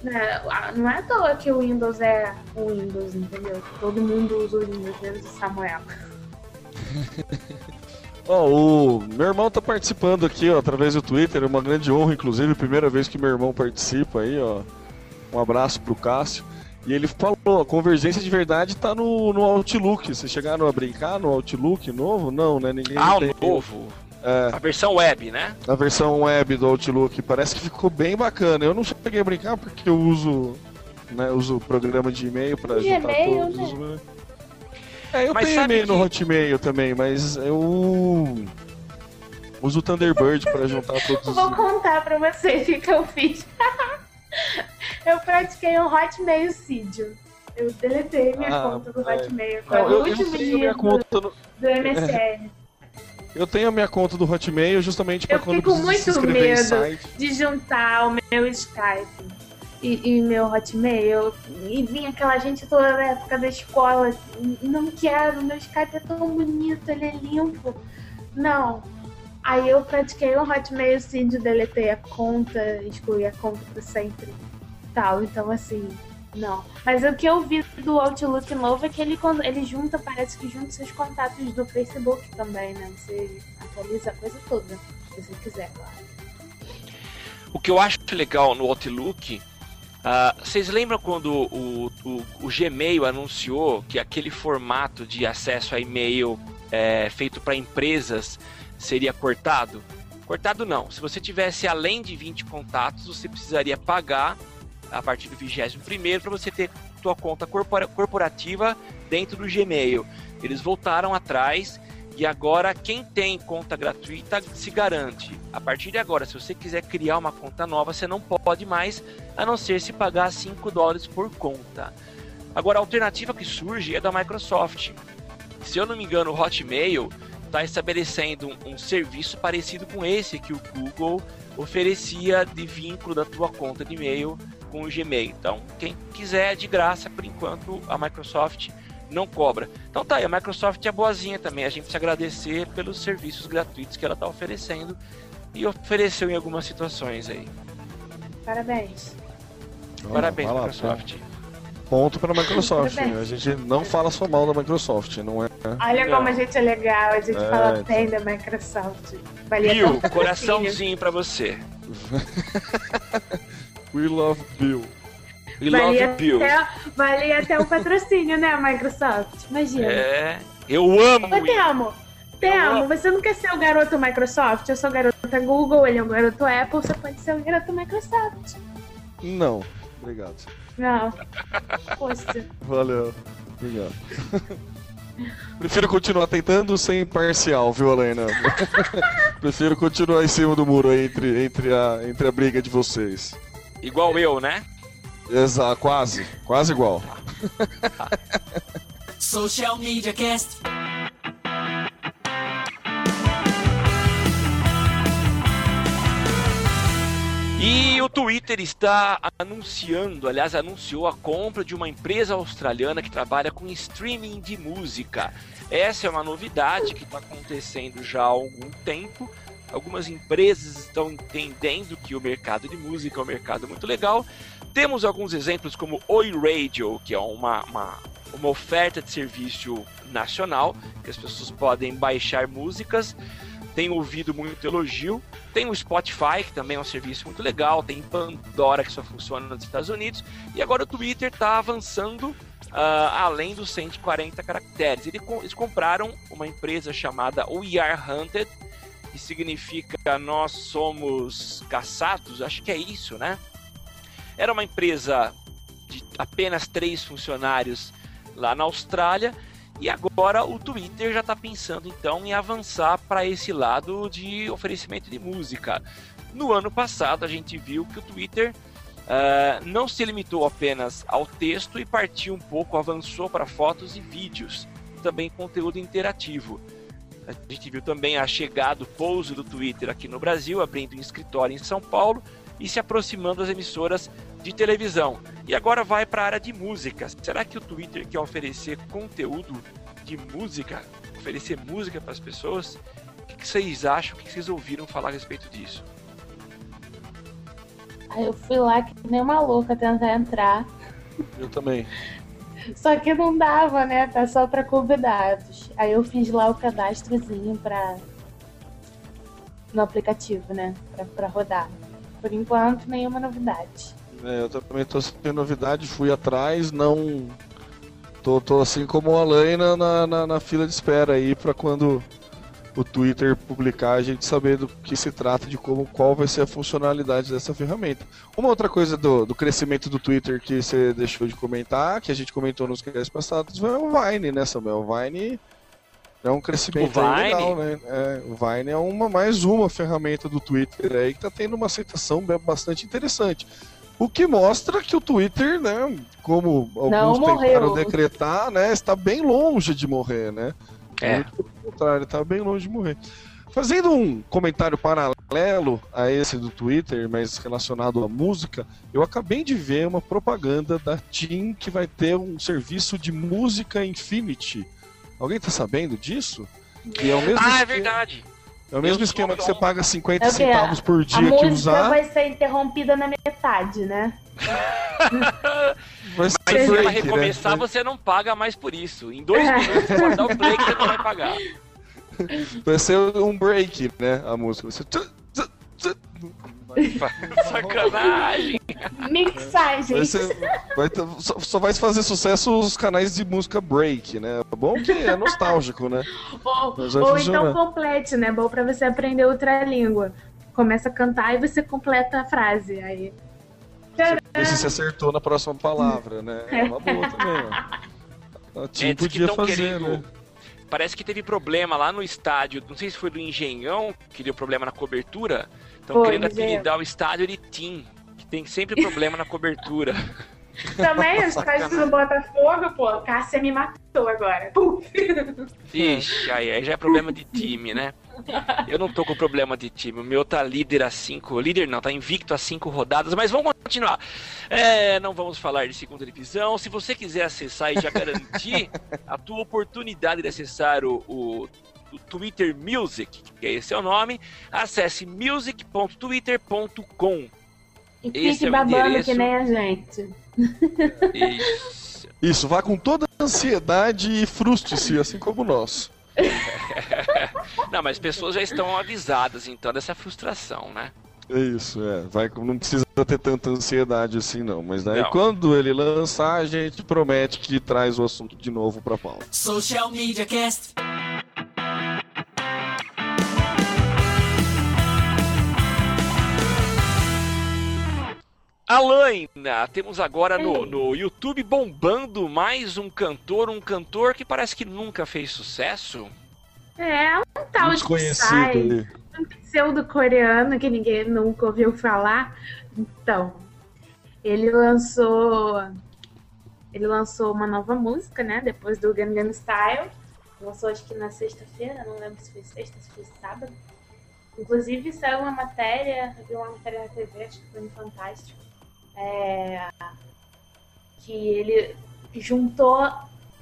né, não é à toa que o Windows é o Windows, entendeu? Todo mundo usa o Windows, menos o Samuel. Ó, o meu irmão tá participando aqui, ó, através do Twitter, é uma grande honra, inclusive, primeira vez que meu irmão participa aí, ó. Um abraço pro Cássio. E ele falou, a convergência de verdade tá no, no Outlook. Vocês chegaram a brincar no Outlook novo? Não, né? Ninguém Ah, o tem. novo. É, A versão web, né? a versão web do Outlook. Parece que ficou bem bacana. Eu não cheguei a brincar porque eu uso, né, uso o programa de e-mail pra juntar todos né? É, eu Mas tenho e-mail no que- Hotmail também, mas eu uso o Thunderbird pra juntar todos Eu os... vou contar pra vocês o que eu fiz. eu pratiquei um Hotmail Sidio. Eu deletei minha Ah, conta do. Hotmail. Foi o eu, eu último tenho dia minha do, conta no, do MSN. eu tenho a minha conta do Hotmail justamente para Eu quando fico precisa se muito medo. de juntar o meu Skype e, e meu Hotmail. E vinha aquela gente toda da época da escola. Não quero, meu Skype é tão bonito, ele é limpo. Não. Aí eu pratiquei um Hotmail sim, de deletei a conta, excluí a conta pra sempre. Tal, então assim, não. Mas o que eu vi do Outlook novo é que ele, ele junta, parece que junta seus contatos do Facebook também, né? Você atualiza a coisa toda, se você quiser, claro. O que eu acho legal no Outlook, ah, vocês lembram quando o, o, o Gmail anunciou que aquele formato de acesso a e-mail é, feito para empresas seria cortado? Cortado não. Se você tivesse além de 20 contatos, você precisaria pagar a partir do 21 para você ter sua conta corpora- corporativa dentro do Gmail. Eles voltaram atrás e agora quem tem conta gratuita se garante. A partir de agora, se você quiser criar uma conta nova, você não pode mais, a não ser se pagar 5 dólares por conta. Agora, a alternativa que surge é da Microsoft. Se eu não me engano, o Hotmail está estabelecendo um, um serviço parecido com esse que o Google oferecia de vínculo da tua conta de e-mail com o Gmail. Então, quem quiser de graça, por enquanto, a Microsoft não cobra. Então tá aí, a Microsoft é boazinha também. A gente precisa agradecer pelos serviços gratuitos que ela está oferecendo e ofereceu em algumas situações aí. Parabéns. Parabéns, lá, Microsoft. Ponto para a Microsoft. A gente não fala só mal da Microsoft, não é? Olha Não. como a gente é legal, a gente É, fala bem da Microsoft. Valia Bill, coraçãozinho pra você. We love Bill. We love you, até, valia até o patrocínio, né, Microsoft? Imagina. É, eu amo Ô, isso. Temo, Temo, amo. você não quer ser o garoto Microsoft? Eu sou garota Google, ele é o garoto Apple, você pode ser o garoto Microsoft. Não. Obrigado. Não. Poxa. Valeu. Obrigado. Prefiro continuar tentando sem parcial, viu, Helena? Prefiro continuar em cima do muro aí entre, entre, a, entre a briga de vocês. Igual eu, né? Exato, quase. Quase igual. Social Media Cast. E o Twitter está anunciando, aliás, anunciou a compra de uma empresa australiana que trabalha com streaming de música. Essa é uma novidade que está acontecendo já há algum tempo. Algumas empresas estão entendendo que o mercado de música é um mercado muito legal. Temos alguns exemplos como Oi Radio, que é uma, uma, uma oferta de serviço nacional, que as pessoas podem baixar músicas. Tenho ouvido muito elogio. Tem o Spotify, que também é um serviço muito legal. Tem Pandora, que só funciona nos Estados Unidos. E agora o Twitter está avançando ah, além dos 140 caracteres. Eles compraram uma empresa chamada We Are Hunted, que significa nós somos caçados. Acho que é isso, né? Era uma empresa de apenas três funcionários lá na Austrália. E agora o Twitter já está pensando então em avançar para esse lado de oferecimento de música. No ano passado a gente viu que o Twitter ah, não se limitou apenas ao texto e partiu um pouco, avançou para fotos e vídeos, também conteúdo interativo. A gente viu também a chegada, o pouso do Twitter aqui no Brasil, abrindo um escritório em São Paulo e se aproximando das emissoras de televisão. E agora vai para a área de música. Será que o Twitter quer oferecer conteúdo de música? Oferecer música para as pessoas? O que vocês acham? O que que vocês ouviram falar a respeito disso? Aí eu fui lá que nem uma louca tentar entrar. Eu também. Só que não dava, né? Tá só pra convidados. Aí eu fiz lá o cadastrozinho pra. no aplicativo, né? Pra, pra rodar. Por enquanto, nenhuma novidade. É, eu também tô sem novidade, fui atrás, não. Tô, tô assim como a Laina na, na, na fila de espera aí pra quando o Twitter publicar a gente saber do que se trata, de como qual vai ser a funcionalidade dessa ferramenta. Uma outra coisa do, do crescimento do Twitter que você deixou de comentar, que a gente comentou nos casts passados, foi o Vine, né, Samuel? O Vine é um crescimento legal, né? É, o Vine é uma, mais uma ferramenta do Twitter aí que tá tendo uma aceitação bastante interessante. O que mostra que o Twitter, né, como alguns Não tentaram decretar, né, está bem longe de morrer, né? É. Muito pelo contrário, está bem longe de morrer. Fazendo um comentário paralelo a esse do Twitter, mas relacionado à música, eu acabei de ver uma propaganda da TIM que vai ter um serviço de música Infinity. Alguém tá sabendo disso? Que é o mesmo Ah, é verdade. é o mesmo Eu esquema que você paga 50 É centavos por A dia que música usar. vai ser interrompida na metade, né? Mas se ela break, né? recomeçar, você não paga mais por isso. Em dois minutos, você pode dar o play que você não vai pagar. Vai ser um break, né? A música. Tsu. Sacanagem. Mixagem. Vai ser- vai ter- só, só vai fazer sucesso os canais de música break, né? Bom que é nostálgico, né? Ou, ou então complete, né? Bom pra você aprender outra língua. Começa a cantar e você completa a frase. Aí. Se você acertou na próxima palavra, né? É uma boa também, ó. A Tim É, podia fazer, querendo- né? Parece que teve problema lá no estádio. Não sei se foi do Engenhão, que deu problema na cobertura. Estão Foi, querendo apelidar o estádio de Tim. Que tem sempre problema na cobertura. Também, os caras do Botafogo, pô, Cássia me matou agora. Pum. Ixi, aí, aí já é problema de time, né? Eu não tô com problema de time. O meu tá líder a cinco. Líder não, tá invicto a cinco rodadas, mas vamos continuar. É, não vamos falar de segunda divisão. Se você quiser acessar e já garantir a tua oportunidade de acessar o, o, Twitter Music, que é esse é o nome, acesse music.twitter.com. E Esse fique é babando que nem a gente. Isso. Isso, vá com toda a ansiedade e frustre-se, assim como nós. Não, mas pessoas já estão avisadas, então, dessa frustração, né? É isso, é. Vai, não precisa ter tanta ansiedade assim, não. Mas daí Não. quando ele lançar, a gente promete que traz o assunto de novo pra pauta. Social Media Cast. Alaina, temos agora no, no YouTube bombando mais um cantor, um cantor que parece que nunca fez sucesso. É, um tal de Psy, um pseudo-coreano que ninguém nunca ouviu falar. Então, ele lançou. Ele lançou uma nova música, né? Depois do Gangnam Style. Lançou acho que na sexta-feira, não lembro se foi sexta, se foi sábado. Inclusive saiu uma matéria, eu vi uma matéria na TV, acho que foi no Fantástico. É, que ele juntou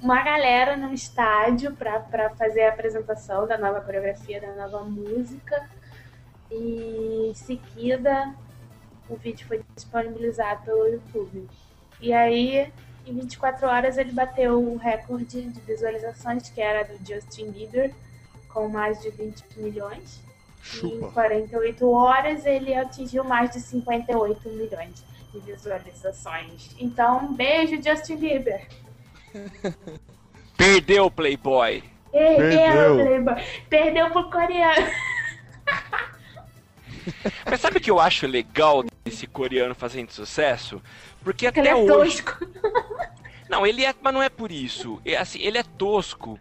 uma galera num estádio pra fazer a apresentação da nova coreografia, da nova música. E em seguida o vídeo foi disponibilizado pelo YouTube. E aí, em 24 horas, ele bateu o recorde de visualizações, que era do Justin Bieber, com mais de 20 milhões. E em Chupa. 48 horas, ele atingiu mais de 58 milhões de visualizações. Então, um beijo, Justin Bieber. Perdeu o Playboy. Perdeu. Playboy. Perdeu pro coreano. Mas sabe o que eu acho legal desse coreano fazendo sucesso? Porque Porque ele até é hoje. tosco. Não, ele é, mas não é por isso. É assim, ele é tosco.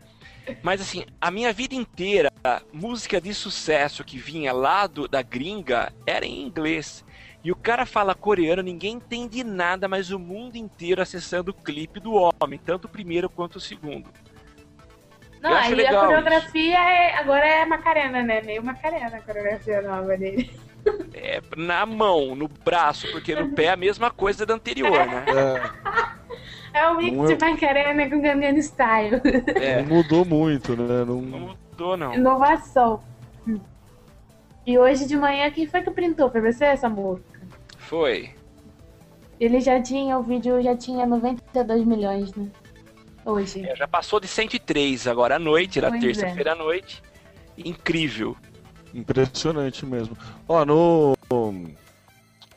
Mas assim, a minha vida inteira, a música de sucesso que vinha lá do, da gringa era em inglês. E o cara fala coreano, ninguém entende nada, mas o mundo inteiro acessando o clipe do homem, tanto o primeiro quanto o segundo. Não, aí legal a coreografia é, agora é Macarena, né? Meio Macarena a coreografia nova dele. É na mão, no braço, porque no pé é a mesma coisa da anterior, né? É, É o mix Não de é- Macarena com Gangnam Style. É, Não mudou muito, né? não Não... mudou não. Inovação. E hoje de manhã, quem foi que printou pra você essa música? Foi. Ele já tinha, o vídeo já tinha 92 milhões, né? Hoje. É, já passou de 103 agora à noite, era Pois é. terça-feira à noite. Incrível. Impressionante mesmo. Ó, no.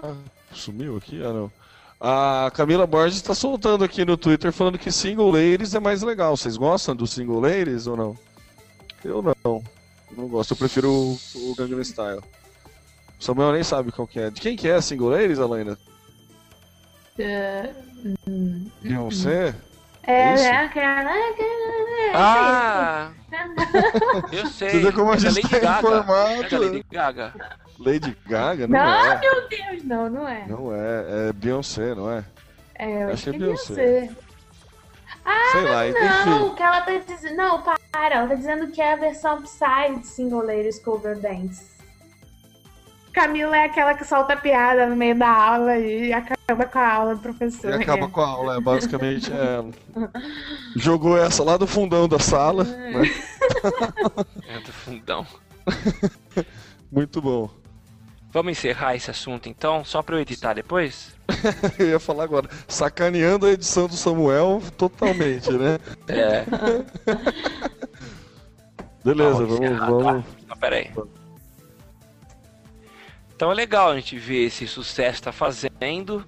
Ah, sumiu aqui? Ah, não. A Camila Borges está soltando aqui no Twitter falando que single ladies é mais legal. Vocês gostam do single ladies ou não? Eu não. Não gosto. Eu prefiro o, o Gangnam Style. O Samuel nem sabe qual que é. De quem que é single ladies, Alaina? Beyoncé? É, Isso? né? Aquela. Ah! Eu sei. Você vê como a é gente Lady tá Gaga. informado. É Lady Gaga. Lady Gaga? Não, Não, é. meu Deus, não, não é. Não é. É Beyoncé, não é? É, eu Acho acho que é Beyoncé. Beyoncé. Sei lá, Não, enfim. que ela tá dizendo. Não, para, ela tá dizendo que é a versão Psy de Single Ladies Cover Dance. Camila é aquela que solta piada no meio da aula e acaba com a aula do E professor. acaba com a aula, é basicamente é, ela. Jogou essa lá do fundão da sala. né? É do fundão. Muito bom. Vamos encerrar esse assunto então, só pra eu editar depois? Eu ia falar agora, sacaneando a edição do Samuel totalmente, né? É. Beleza, Vamos vamos, vamos. Então, peraí. Então é legal a gente ver esse sucesso que tá fazendo.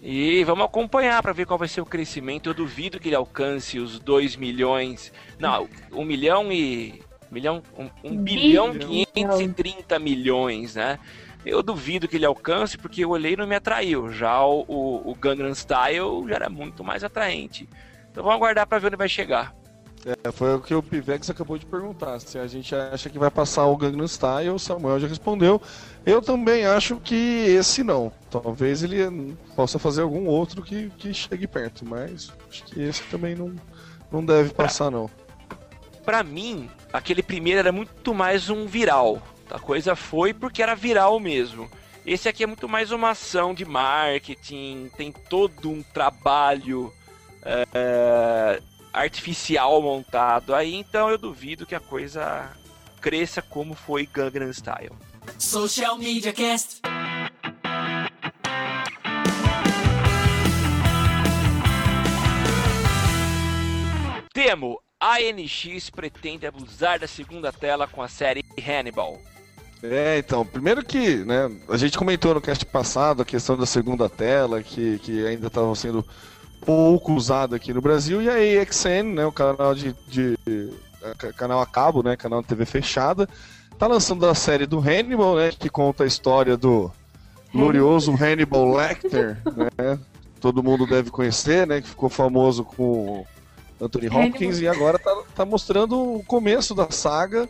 E vamos acompanhar para ver qual vai ser o crescimento. Eu duvido que ele alcance os 2 milhões. Não, 1 um milhão e. Milhão, um, um bilhão e 530 milhões, né? Eu duvido que ele alcance, porque eu olhei e não me atraiu. Já o, o, o Gangnam Style já era muito mais atraente. Então vamos aguardar para ver onde vai chegar. É, foi o que o Pivex acabou de perguntar. Se a gente acha que vai passar o Gangnam Style, o Samuel já respondeu. Eu também acho que esse não. Talvez ele possa fazer algum outro que, que chegue perto, mas acho que esse também não, não deve passar, não. Pra mim, aquele primeiro era muito mais um viral. A coisa foi porque era viral mesmo. Esse aqui é muito mais uma ação de marketing, tem todo um trabalho é, artificial montado aí, então eu duvido que a coisa cresça como foi Gangnam Style. Social Media Cast. Temo, a ANX pretende abusar da segunda tela com a série Hannibal. É, então, primeiro que, né, a gente comentou no cast passado a questão da segunda tela, que, que ainda estava sendo pouco usada aqui no Brasil, e a AXN, né, o canal de, de a- canal a cabo, né, canal de TV fechada, tá lançando a série do Hannibal, né, que conta a história do glorioso Hannibal Lecter, né, todo mundo deve conhecer, né, que ficou famoso com Anthony Hopkins, e agora tá, tá mostrando o começo da saga,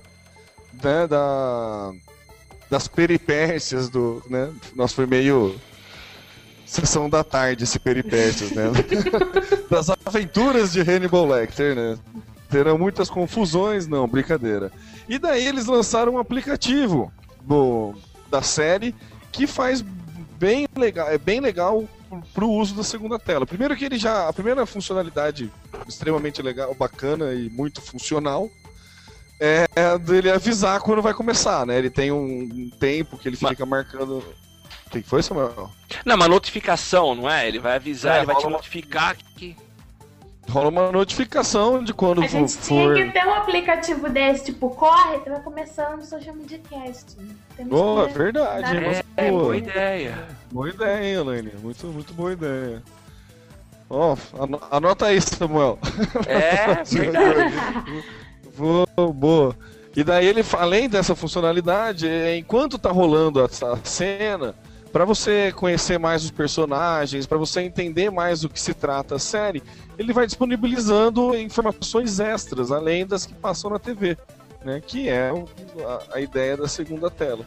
né, da, das peripécias do, né, nossa, foi meio sessão da tarde esse peripécias, né, das aventuras de Hannibal Lecter, né, terão muitas confusões, não, brincadeira. E daí eles lançaram um aplicativo do, da série que faz bem legal, é bem legal pro uso da segunda tela. Primeiro que ele já, a primeira funcionalidade extremamente legal, bacana e muito funcional é dele avisar quando vai começar, né? Ele tem um, um tempo que ele Mas- fica marcando. O que que foi, Samuel? Não, uma notificação, não é? Ele vai avisar, É, ele vai te uma- notificar que. Rola uma notificação de quando A gente for. tinha que ter um aplicativo desse, tipo, corre, vai começando o Social Media Cast. Temos Oh, é que- verdade, É, boa. boa ideia. Boa ideia, hein, Elaine? Muito, muito boa ideia. Ó, ano- anota aí, Samuel. É, verdade. Boa, boa. E daí ele, além dessa funcionalidade, é, enquanto tá rolando essa cena, para você conhecer mais os personagens, para você entender mais do que se trata a série, ele vai disponibilizando informações extras, além das que passam na TV, né? Que é a, a ideia da segunda tela.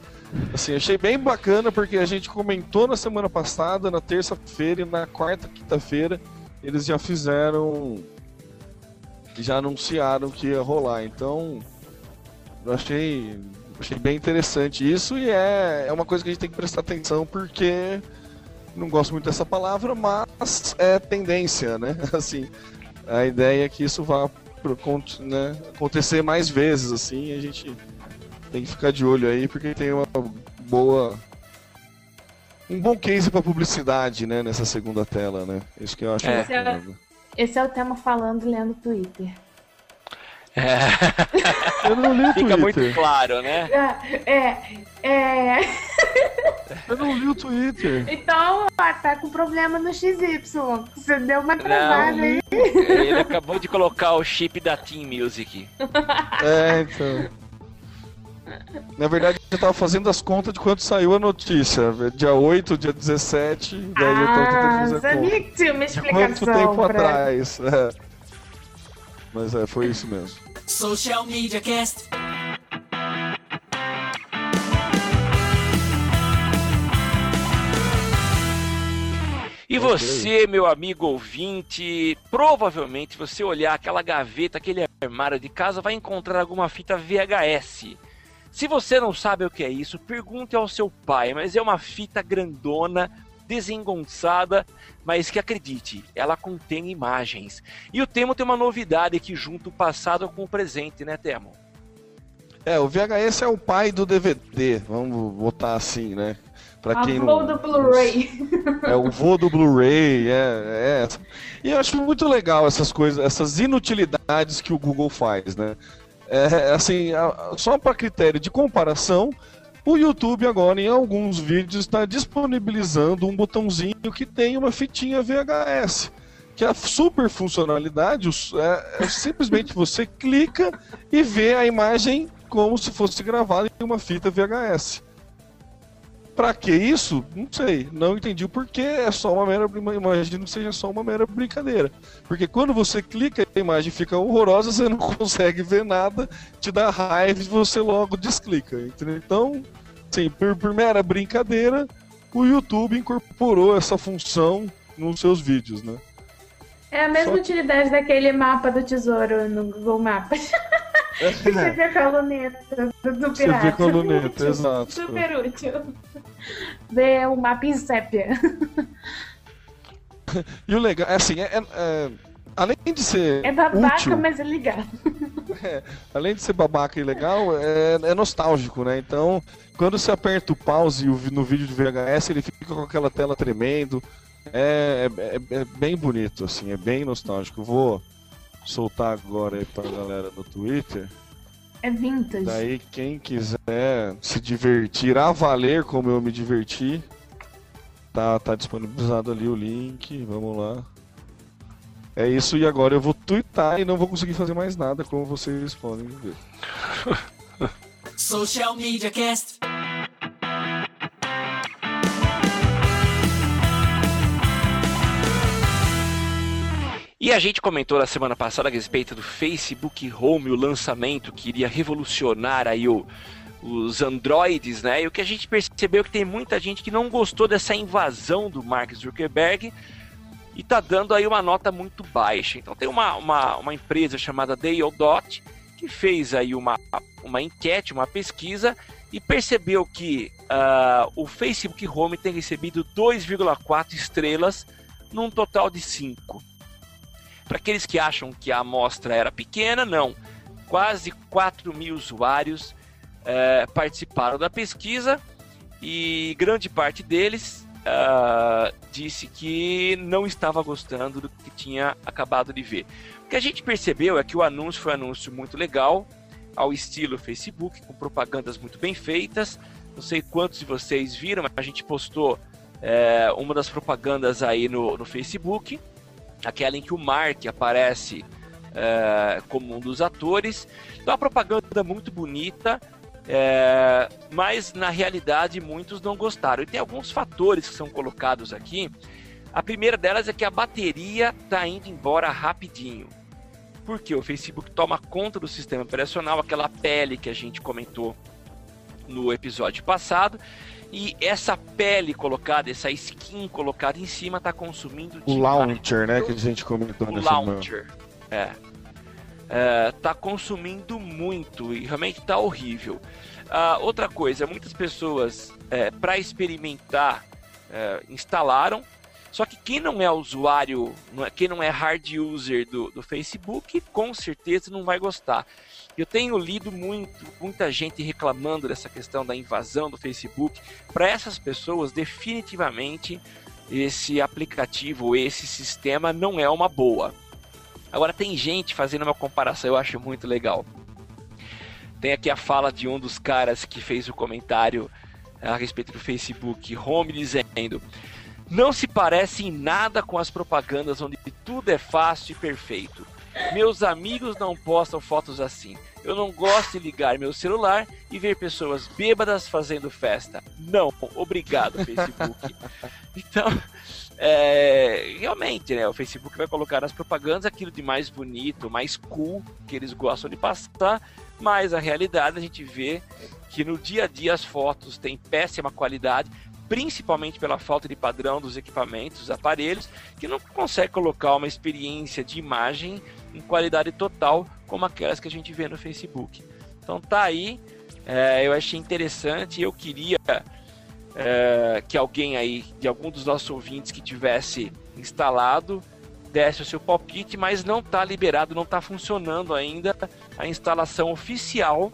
Assim, achei bem bacana porque a gente comentou na semana passada, na terça-feira e na quarta, quinta-feira, eles já fizeram já anunciaram que ia rolar. Então, eu achei, achei bem interessante isso e é, é uma coisa que a gente tem que prestar atenção porque não gosto muito dessa palavra, mas é tendência, né? Assim, a ideia é que isso vá pro- né, acontecer mais vezes, assim, e a gente tem que ficar de olho aí porque tem uma boa um bom case para publicidade, né, nessa segunda tela, né? Isso que eu acho É. bacana. Esse é o tema falando lendo Twitter. É, Eu não li o fica muito Twitter. claro, né? É, é, é. Eu não li o Twitter. Então, ó, tá com problema no XY. Você deu uma travada aí. Ele acabou de colocar o chip da Team Music. É, então. Na verdade, eu tava fazendo as contas de quando saiu a notícia. Dia 8, dia 17, daí eu tava tentando Ah, fazer a sabia conta. que tinha uma De explicação. quanto tempo pra- atrás? É. Mas é, foi isso mesmo. Social Media Cast. E você, meu amigo ouvinte, provavelmente você olhar aquela gaveta, aquele armário de casa, vai encontrar alguma fita VHS. Se você não sabe o que é isso, pergunte ao seu pai, mas é uma fita grandona desengonçada, mas que acredite, ela contém imagens. E o Temo tem uma novidade que junta o passado com o presente, né, Temo? É, o VHS é o pai do DVD, vamos botar assim, né? Pra quem Avô não. do Blu-ray. É o vô do Blu-ray, é, é. E eu acho muito legal essas coisas, essas inutilidades que o Google faz, né? É, assim, só para critério de comparação, o YouTube agora em alguns vídeos está disponibilizando um botãozinho que tem uma fitinha VHS. Que a super funcionalidade é, é simplesmente você clica e vê a imagem como se fosse gravada em uma fita VHS. Pra que isso? Não sei. Não entendi o porquê. É só uma mera. Imagino que seja só uma mera brincadeira. Porque quando você clica a imagem fica horrorosa, você não consegue ver nada, te dá raiva e você logo desclica. Entendeu? Então, sim, por, por mera brincadeira, o YouTube incorporou essa função nos seus vídeos, né? É a mesma Só- utilidade daquele mapa do tesouro no Google Maps. Você vê com a luneta do, do Você pirata. vê com a luneta, Útil, exato. Super útil. Ver o mapa em sépia. E o legal, é assim, é, é- é- além de ser É babaca, útil, mas é ligado. além de ser babaca e legal, é, é nostálgico, né? Então, quando você aperta o pause no vídeo de VHS, ele fica com aquela tela tremendo. É, é- é- é bem bonito, assim, é bem nostálgico. Vou soltar agora aí pra galera no Twitter. É vintage. Daí, quem quiser se divertir a valer como eu me diverti, tá, tá disponibilizado ali o link. Vamos lá. É isso, e agora eu vou twittar e não vou conseguir fazer mais nada, como vocês podem ver. Social Media Cast. E a gente comentou na semana passada a respeito do Facebook Home, o lançamento que iria revolucionar aí o- os Androids, né? E o que a gente percebeu é que tem muita gente que não gostou dessa invasão do Mark Zuckerberg e tá dando aí uma nota muito baixa. Então tem uma, uma, uma empresa chamada Dot que fez aí uma, uma enquete, uma pesquisa e percebeu que ah, o Facebook Home tem recebido 2,4 estrelas num total de 5. Para aqueles que acham que a amostra era pequena, não. Quase 4 mil usuários eh, participaram da pesquisa e grande parte deles ah, disse que não estava gostando do que tinha acabado de ver. O que a gente percebeu é que o anúncio foi um anúncio muito legal, ao estilo Facebook, com propagandas muito bem feitas. Não sei quantos de vocês viram, mas a gente postou eh, uma das propagandas aí no, no Facebook aquela em que o Mark aparece é, como um dos atores. Então, uma propaganda muito bonita, é, mas na realidade muitos não gostaram. E tem alguns fatores que são colocados aqui. A primeira delas é que a bateria está indo embora rapidinho. Porque o Facebook toma conta do sistema operacional, aquela pele que a gente comentou no episódio passado. E essa pele colocada, essa skin colocada em cima, está consumindo O launcher, né, que a gente comentou o nessa launcher. É. É, tá consumindo muito e realmente tá horrível. Ah, outra coisa, muitas pessoas para experimentar é, instalaram, só que quem não é usuário, é- quem não é hard user do, do Facebook, com certeza não vai gostar. Eu tenho lido muito, muita gente reclamando dessa questão da invasão do Facebook. Para essas pessoas, definitivamente esse aplicativo, esse sistema não é uma boa. Agora tem gente fazendo uma comparação, eu acho muito legal. Tem aqui a fala de um dos caras que fez o comentário a respeito do Facebook Home dizendo: Não se parece em nada com as propagandas onde tudo é fácil e perfeito. Meus amigos não postam fotos assim. Eu não gosto de ligar meu celular e ver pessoas bêbadas fazendo festa. Não, obrigado, Facebook. Então, é, realmente, né? O Facebook vai colocar nas propagandas aquilo de mais bonito, mais cool que eles gostam de passar, mas a realidade a gente vê que no dia a dia as fotos têm péssima qualidade, principalmente pela falta de padrão dos equipamentos, dos aparelhos, que não consegue colocar uma experiência de imagem em qualidade total como aquelas que a gente vê no Facebook. Então tá aí, é, eu achei interessante, eu queria é, que alguém aí, de algum dos nossos ouvintes que tivesse instalado, desse o seu palpite, mas não está liberado, não está funcionando ainda a instalação oficial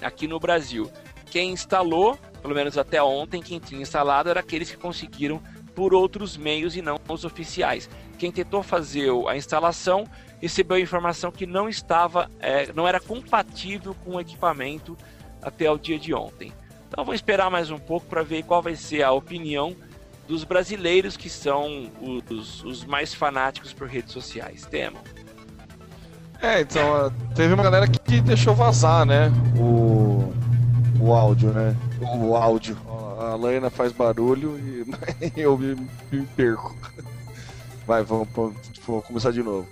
aqui no Brasil. Quem instalou, pelo menos até ontem, quem tinha instalado era aqueles que conseguiram por outros meios e não os oficiais. Quem tentou fazer a instalação recebeu a informação que não estava, é, não era compatível com o equipamento até o dia de ontem. Então vou esperar mais um pouco para ver qual vai ser a opinião dos brasileiros que são os, os mais fanáticos por redes sociais. Temo. É, então, teve uma galera que deixou vazar, né? O, o áudio, né? O áudio. A Laina faz barulho e eu me, me perco. Vai, vamos, vamos, começar de novo.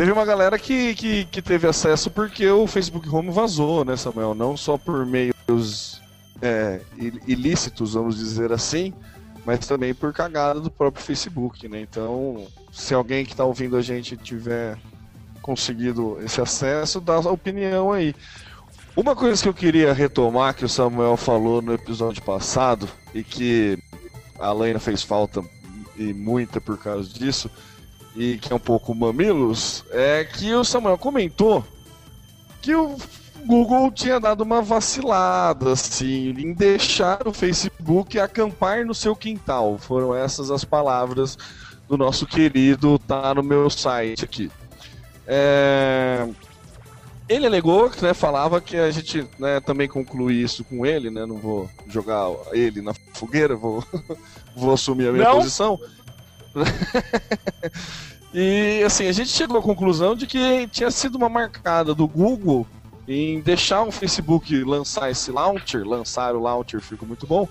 Teve uma galera que, que, que, teve acesso porque o Facebook Home vazou, né, Samuel? Não só por meios é, ilícitos, vamos dizer assim, mas também por cagada do próprio Facebook, né? Então, se alguém que está ouvindo a gente tiver conseguido esse acesso, dá a opinião aí. Uma coisa que eu queria retomar que o Samuel falou no episódio passado e que a Lena fez falta e muita por causa disso e que é um pouco mamilos é que o Samuel comentou que o Google tinha dado uma vacilada, assim, em deixar o Facebook acampar no seu quintal. Foram essas as palavras do nosso querido, tá no meu site aqui. É... Ele alegou, né, falava que a gente né, também conclui isso com ele, né, não vou jogar ele na fogueira, vou, vou assumir a minha não. posição. e assim, a gente chegou à conclusão de que tinha sido uma marcada do Google em deixar o Facebook lançar esse launcher, lançar o launcher ficou muito bom,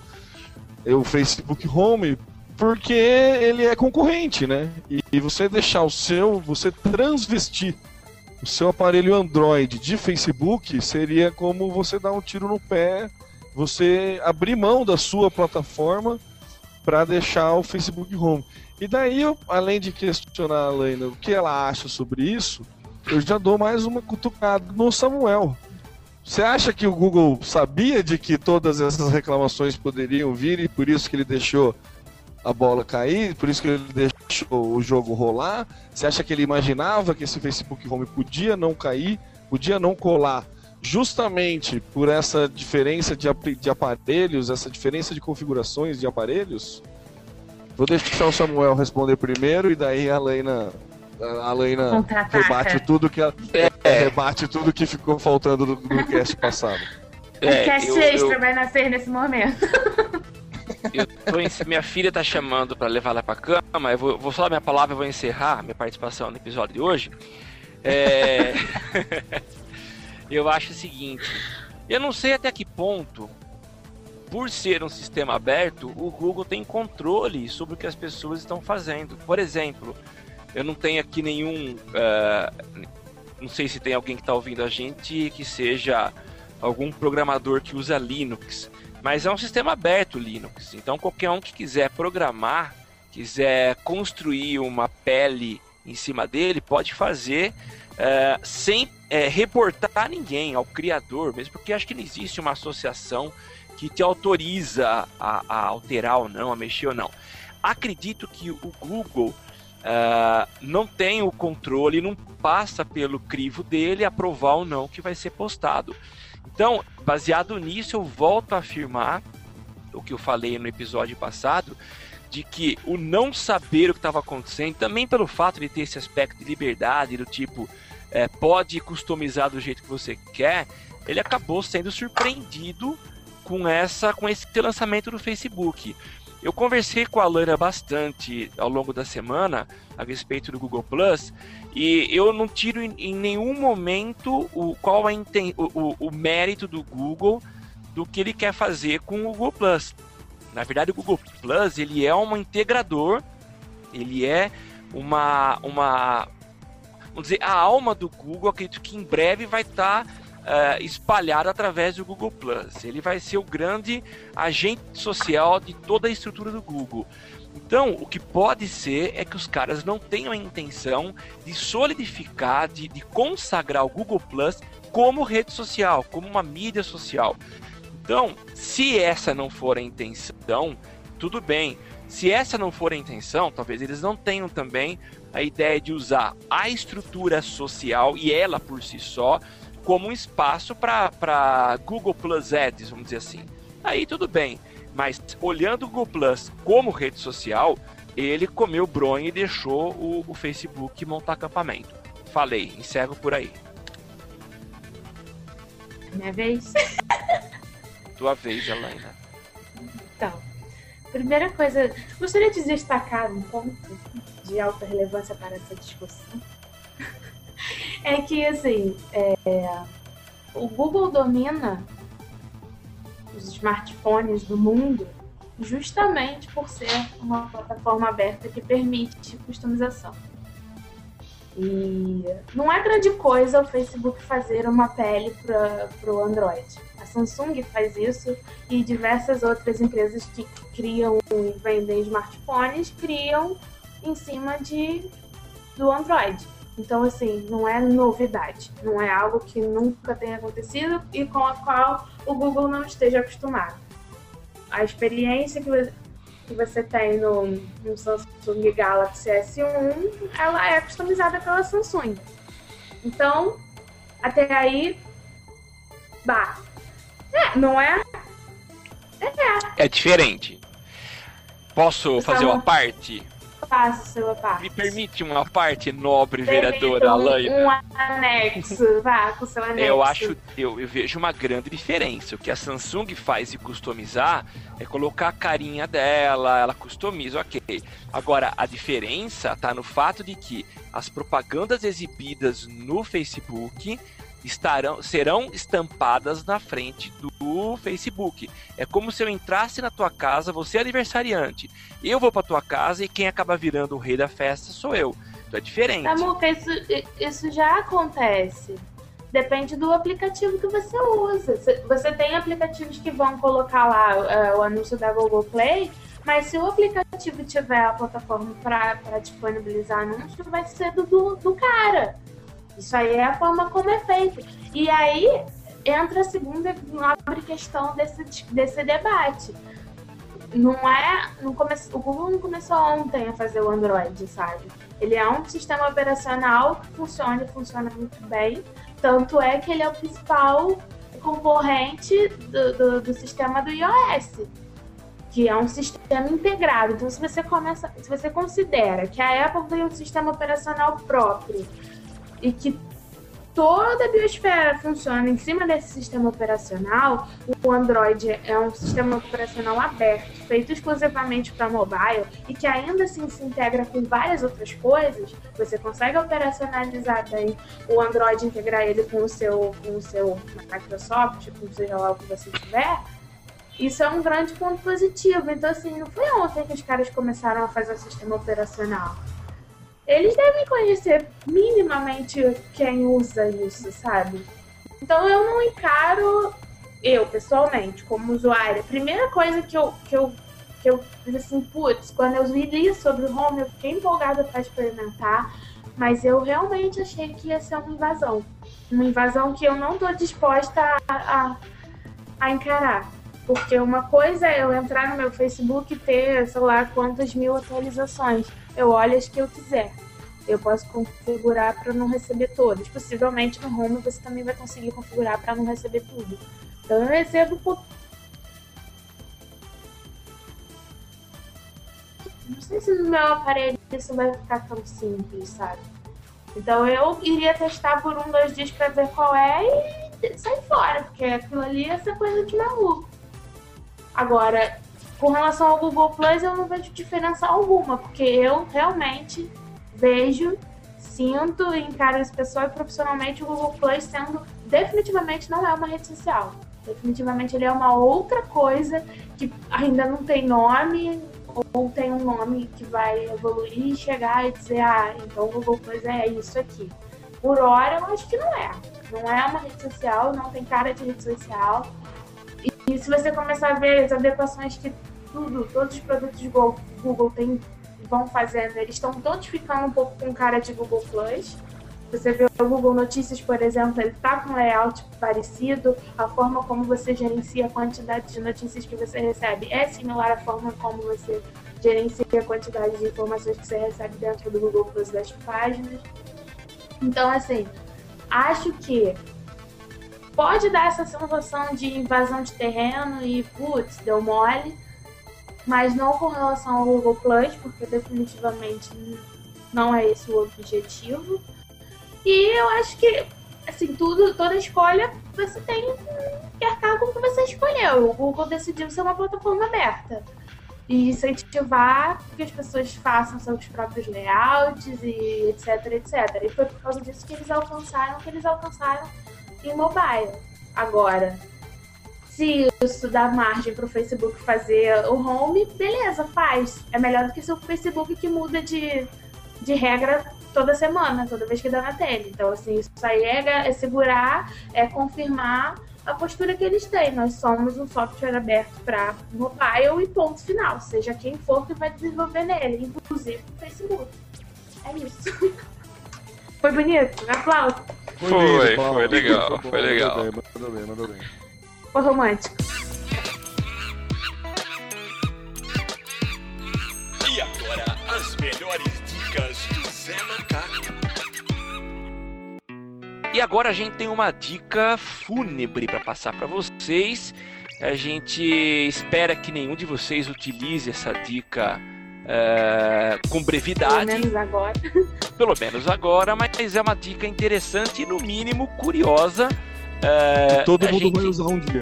o Facebook Home, porque ele é concorrente, né? E você deixar o seu, você transvestir o seu aparelho Android de Facebook seria como você dar um tiro no pé, você abrir mão da sua plataforma para deixar o Facebook Home. E daí, além de questionar a Lena o que ela acha sobre isso, eu já dou mais uma cutucada no Samuel. Você acha que o Google sabia de que todas essas reclamações poderiam vir e por isso que ele deixou a bola cair, por isso que ele deixou o jogo rolar? Você acha que ele imaginava que esse Facebook Home podia não cair, podia não colar, justamente por essa diferença de, de aparelhos, essa diferença de configurações de aparelhos? Vou deixar o Samuel responder primeiro e daí a Leina a Leina rebate tudo que a, é. rebate tudo que ficou faltando do, do cast passado. É, o cast eu, extra eu... vai nascer nesse momento. Eu tô em... minha filha tá chamando para levar ela pra cama. Eu vou, vou falar minha palavra e vou encerrar minha participação no episódio de hoje. É... eu acho o seguinte: eu não sei até que ponto, por ser um sistema aberto, o Google tem controle sobre o que as pessoas estão fazendo. Por exemplo, eu não tenho aqui nenhum. Uh, não sei se tem alguém que está ouvindo a gente que seja algum programador que usa Linux, mas é um sistema aberto Linux. Então qualquer um que quiser programar, quiser construir uma pele em cima dele, pode fazer uh, sem uh, reportar ninguém ao criador, mesmo porque acho que não existe uma associação que te autoriza a, a alterar ou não, a mexer ou não. Acredito que o Google uh, não tem o controle, não passa pelo crivo dele aprovar ou não que vai ser postado. Então, baseado nisso, eu volto a afirmar o que eu falei no episódio passado, de que o não saber o que estava acontecendo, também pelo fato de ter esse aspecto de liberdade, do tipo, é, pode customizar do jeito que você quer, ele acabou sendo surpreendido com essa com esse lançamento do Facebook. Eu conversei com a Lana bastante ao longo da semana a respeito do Google Plus e eu não tiro em, em nenhum momento o qual é o, o, o, mérito do Google do que ele quer fazer com o Google Plus. Na verdade, o Google Plus ele é um integrador, ele é uma uma vamos dizer a alma do Google. Acredito que em breve vai estar tá, uh, espalhado através do Google Plus. Ele vai ser o grande agente social de toda a estrutura do Google. Então, o que pode ser é que os caras não tenham a intenção de solidificar, de, de consagrar o Google Plus como rede social, como uma mídia social. Então, se essa não for a intenção, tudo bem. Se essa não for a intenção, talvez eles não tenham também a ideia de usar a estrutura social e ela por si só como um espaço para Google Plus Ads, vamos dizer assim. Aí tudo bem. Mas olhando o Google Plus como rede social, ele comeu bronha e deixou o, o Facebook montar acampamento. Falei, encerro por aí. Minha vez. Tua vez, Helena. Então, primeira coisa, gostaria de destacar um ponto de alta relevância para essa discussão. é que, assim, é, o Google domina os smartphones do mundo justamente por ser uma plataforma aberta que permite customização. E não é grande coisa o Facebook fazer uma pele para o Android. A Samsung faz isso e diversas outras empresas que criam e vendem smartphones criam em cima de, do Android. Então, assim, não é novidade, não é algo que nunca tenha acontecido e com a qual o Google não esteja acostumado. A experiência que você tem no, no, Samsung Galaxy S1, ela é customizada pela Samsung. Então, até aí, bah. É, não é? É. É diferente. Posso fazer uma parte? Faça sua parte. Me permite uma parte, nobre vereadora Alaina? Um anexo, vá com seu anexo. Eu acho, eu, eu vejo uma grande diferença. O que a Samsung faz de customizar é colocar a carinha dela, ela customiza, ok. Agora, a diferença tá no fato de que as propagandas exibidas no Facebook estarão, serão estampadas na frente do Facebook. É como se eu entrasse na tua casa, você é aniversariante, eu vou para tua casa e quem acaba virando o rei da festa sou eu. Então é diferente. Samuca, isso, isso já acontece. Depende do aplicativo que você usa. Você tem aplicativos que vão colocar lá uh, o anúncio da Google Play, mas se o aplicativo tiver a plataforma para disponibilizar anúncio, vai ser do, do, do cara. Isso aí é a forma como é feito. E aí entra a segunda nobre questão desse, desse debate. Não é. Não come, o Google não começou ontem a fazer o Android, sabe? Ele é um sistema operacional que funciona e funciona muito bem. Tanto é que ele é o principal concorrente do, do, do sistema do iOS que é um sistema integrado. Então, se você começa, se você considera que a Apple tem um sistema operacional próprio e que toda a biosfera funciona em cima desse sistema operacional, o Android é um sistema operacional aberto, feito exclusivamente para mobile e que ainda assim se integra com várias outras coisas, você consegue operacionalizar bem o Android, integrar ele com o seu, com o seu Microsoft, com seja lá o que você tiver, isso é um grande ponto positivo. Então, assim, não foi ontem que os caras começaram a fazer o sistema operacional eles devem conhecer minimamente quem usa isso, sabe? Então eu não encaro, eu pessoalmente, como usuária, a primeira coisa que eu, que eu, que eu fiz assim, putz, quando eu li sobre o Home, eu fiquei empolgada para experimentar, mas eu realmente achei que ia ser uma invasão. Uma invasão que eu não estou disposta a, a, a encarar. Porque uma coisa é eu entrar no meu Facebook e ter, sei lá, quantas mil atualizações eu olho as que eu quiser. Eu posso configurar para não receber todas. Possivelmente no Home você também vai conseguir configurar para não receber tudo. Então eu recebo por... Não sei se no meu aparelho isso vai ficar tão simples, sabe? Então eu iria testar por um, dois dias para ver qual é e sair fora, porque aquilo ali é essa coisa de maluco. Agora, com relação ao Google Plus, eu não vejo diferença alguma, porque eu realmente vejo, sinto encaro esse pessoal e profissionalmente o Google Plus sendo definitivamente não é uma rede social. Definitivamente ele é uma outra coisa que ainda não tem nome ou tem um nome que vai evoluir e chegar e dizer, ah, então o Google Plus é isso aqui. Por hora eu acho que não é. Não é uma rede social, não tem cara de rede social. E, se você começar a ver as adequações que tudo, todos os produtos Google, Google tem, vão fazendo, eles estão todos ficando um pouco com cara de Google Plus. Você vê o Google Notícias, por exemplo, ele está com um layout parecido, a forma como você gerencia a quantidade de notícias que você recebe é similar à forma como você gerencia a quantidade de informações que você recebe dentro do Google Plus das páginas. Então, assim, acho que pode dar essa sensação de invasão de terreno e, putz, deu mole, mas não com relação ao Google Plus, porque definitivamente não é esse o objetivo. E eu acho que, assim, tudo, toda escolha você tem que arcar com o que você escolheu. O Google decidiu ser uma plataforma aberta e incentivar que as pessoas façam seus próprios layouts e etc, etc. E foi por causa disso que eles alcançaram o que eles alcançaram em mobile. Agora, se isso dá margem para o Facebook fazer o home, beleza, faz. É melhor do que se o Facebook que muda de, de regra toda semana, toda vez que dá na tela. Então, assim, isso aí é, é segurar, é confirmar a postura que eles têm. Nós somos um software aberto para mobile e ponto final, seja quem for que vai desenvolver nele, inclusive o Facebook. É isso. Foi bonito? Aplauso. Foi, foi, foi legal, foi legal. Mandou bem, mandou bem, mandou bem. Foi romântico. E agora, as melhores dicas do Zé Macaco. E agora a gente tem uma dica fúnebre para passar para vocês. A gente espera que nenhum de vocês utilize essa dica é, com brevidade. Pelo menos agora. Pelo menos agora, mas é uma dica interessante e, no mínimo, curiosa. É, Todo mundo gente- vai usar um dia.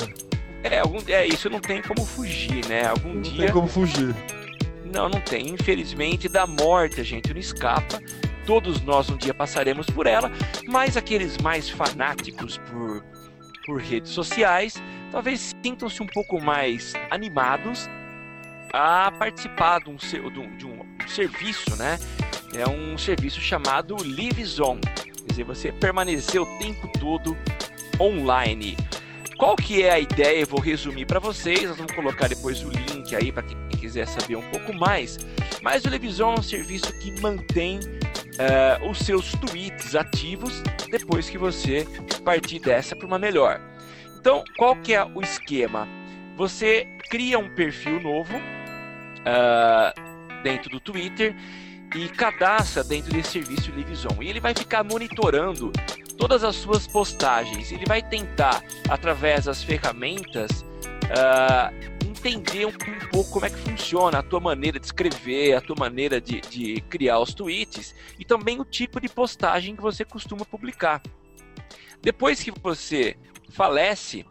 É, algum, é, isso não tem como fugir, né? Algum Não dia. tem como fugir. Não, não tem. Infelizmente, da morte a gente não escapa. Todos nós um dia passaremos por ela, mas aqueles mais fanáticos por, por redes sociais talvez sintam-se um pouco mais animados a participar de um, de um- serviço, né? É um serviço chamado LiveZone. Quer dizer, você permanecer o tempo todo online. Qual que é a ideia? Eu vou resumir para vocês. Nós vamos colocar depois o link aí para quem quiser saber um pouco mais. Mas o Levisão é um serviço que mantém eh, os seus tweets ativos depois que você partir dessa para uma melhor. Então, qual que é o esquema? Você cria um perfil novo ah, dentro do Twitter e cadastra dentro desse serviço Livezon. E ele vai ficar monitorando todas as suas postagens. Ele vai tentar, através das ferramentas, ah, entender um, um pouco como é que funciona a tua maneira de escrever, a tua maneira de, de criar os tweets e também o tipo de postagem que você costuma publicar. Depois que você falece,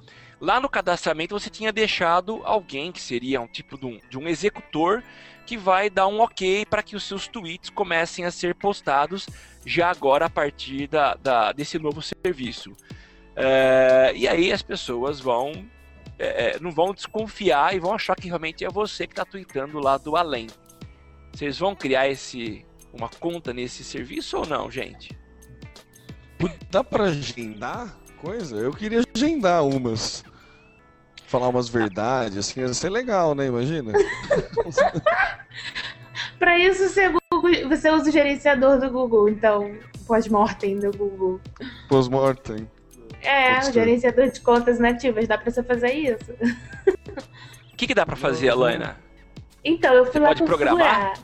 lá no cadastramento você tinha deixado alguém que seria um tipo de um, de um executor que vai dar um ok para que os seus tweets comecem a ser postados já agora a partir da, da- desse novo serviço. É, e aí as pessoas vão é, é, não vão desconfiar e vão achar que realmente é você que está tweetando lá do além. Vocês vão criar esse uma conta nesse serviço ou não, gente? Dá pra agendar coisa? Eu queria agendar umas. Falar umas verdades, assim, ia ser legal, né? Imagina. Pra isso você, Google- você usa o gerenciador do Google, então, pós-mortem do Google. Pós-mortem. É, o gerenciador de contas nativas, dá pra você fazer isso. O que, que dá para fazer, Alaina? Então, eu fui Você lá pode programar?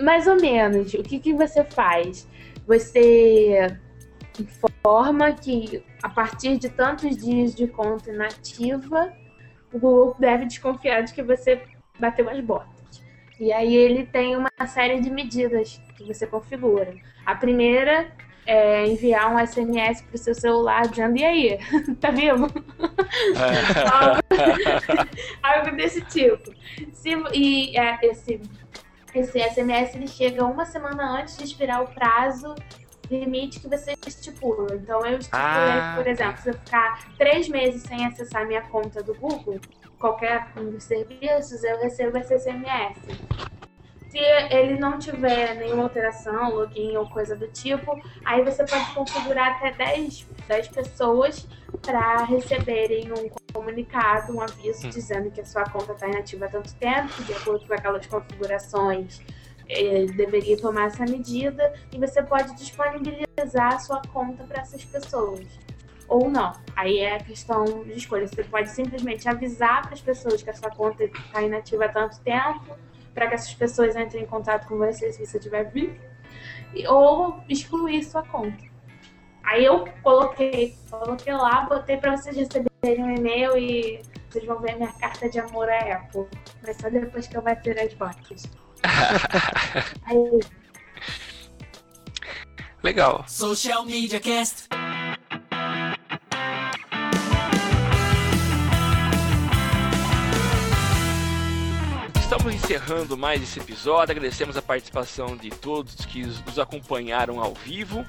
Mais ou menos. O que, que você faz? Você informa que a partir de tantos dias de conta inativa, o Google deve desconfiar de que você bateu as botas. E aí ele tem uma série de medidas que você configura. A primeira é enviar um SMS para o seu celular dizendo, e aí, tá vivo? algo, desse tipo. Se, e é, esse, esse SMS ele chega uma semana antes de expirar o prazo limite que você estipula. Então eu estipulei, Ah, por exemplo, se eu ficar três meses sem acessar minha conta do Google, qualquer um dos serviços, eu recebo esse SMS. Se ele não tiver nenhuma alteração, login ou coisa do tipo, aí você pode configurar até 10 das pessoas para receberem um comunicado, um aviso dizendo que a sua conta está inativa há tanto tempo, de acordo com aquelas configurações. Eh, deveria tomar essa medida e você pode disponibilizar a sua conta para essas pessoas ou não. Aí é questão de escolha. Você pode simplesmente avisar para as pessoas que a sua conta está inativa há tanto tempo, para que essas pessoas entrem em contato com você se você tiver e- ou excluir sua conta. Aí eu coloquei, coloquei lá, botei para vocês receberem um e-mail e vocês vão ver minha carta de amor à Apple. Mas só depois que eu bater as botas. Legal. Social Media Cast. Estamos encerrando mais esse episódio. Agradecemos a participação de todos que nos acompanharam ao vivo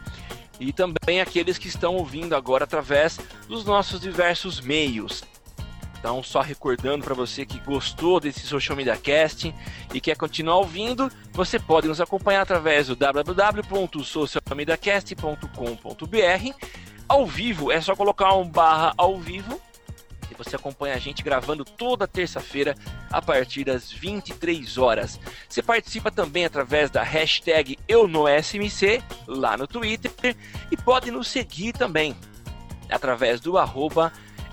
e também aqueles que estão ouvindo agora através dos nossos diversos meios. Então, só recordando para você que gostou desse Social Media Cast e quer continuar ouvindo, você pode nos acompanhar através do www.socialmediacast.com.br. Ao vivo é só colocar um barra ao vivo e você acompanha a gente gravando toda terça-feira a partir das 23 horas. Você participa também através da hashtag EuNoSMC lá no Twitter e pode nos seguir também através do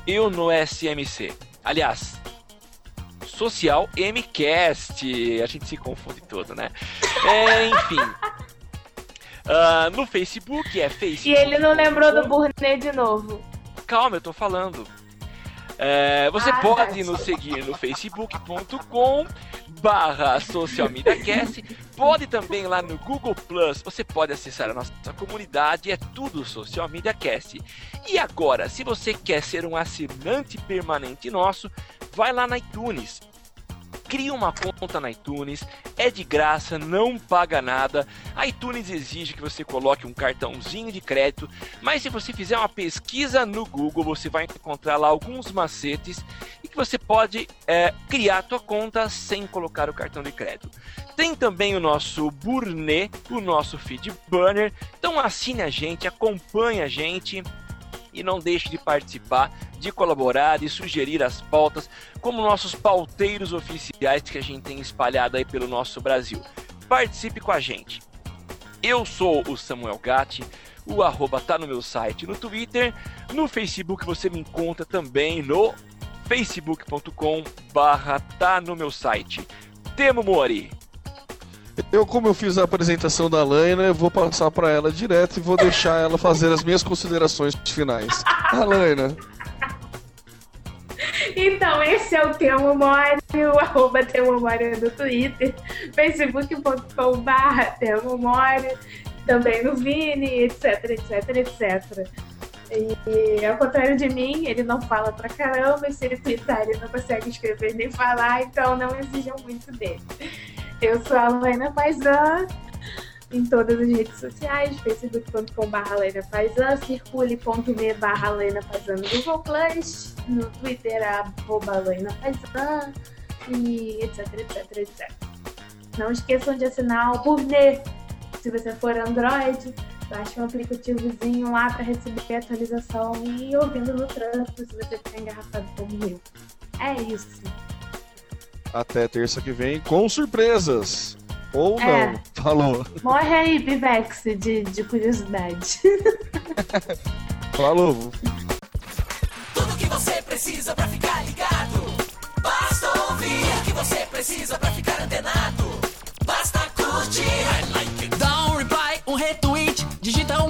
arroba EuNoSMC. Aliás, Social MCast. A gente se confunde todo, né? É, enfim. Ah, no Facebook é Facebook. e ele não lembrou do Burnet de novo. Calma, eu tô falando. É, você Ah, pode tá. nos seguir no facebook.com barra socialmediacast pode também lá no Google Plus. Você pode acessar a nossa comunidade. É tudo Social Media Cast. E agora se você quer ser um assinante permanente nosso vai lá na iTunes Cria uma conta na iTunes, é de graça, não paga nada. A iTunes exige que você coloque um cartãozinho de crédito, mas se você fizer uma pesquisa no Google, você vai encontrar lá alguns macetes e que você pode é, criar a tua conta sem colocar o cartão de crédito. Tem também o nosso Burnet, o nosso Feed Burner. Então assine a gente, acompanhe a gente e não deixe de participar, de colaborar, de sugerir as pautas, como nossos pauteiros oficiais que a gente tem espalhado aí pelo nosso Brasil. Participe com a gente. Eu sou o Samuel Gatti, o arroba tá no meu site no Twitter, no Facebook você me encontra também no facebook.com barra tá no meu site. Temo Mori. Eu, como eu fiz a apresentação da Laina, eu vou passar pra ela direto e vou deixar ela fazer as minhas considerações finais. A Laina, Então, esse é o Temo o arroba Temo no Twitter, facebook.com.br Temo também no Vini, etc, etc, etc. E ao contrário de mim, ele não fala pra caramba, e se ele twittar, ele não consegue escrever nem falar, então não exijam muito dele. Eu sou a Laina Paisan, em todas as redes sociais, facebook.com.br Lena Paisan, circule.me barra Lena Paisan no Google Plus, no Twitter arroba Lena Paisan e etc, etc, etc. Não esqueçam de assinar o Burnet. Se você for Android, baixe um aplicativozinho lá para receber a atualização e ouvindo no trânsito se você ficar engarrafado como eu. É isso. Até terça que vem com surpresas. Ou não. É. Falou. Morre aí, Pivex, de, de curiosidade. Falou. Tudo que você precisa pra ficar ligado. Basta ouvir o que você precisa pra ficar antenado. Basta curtir. I like it. Dá um reply, um retweet,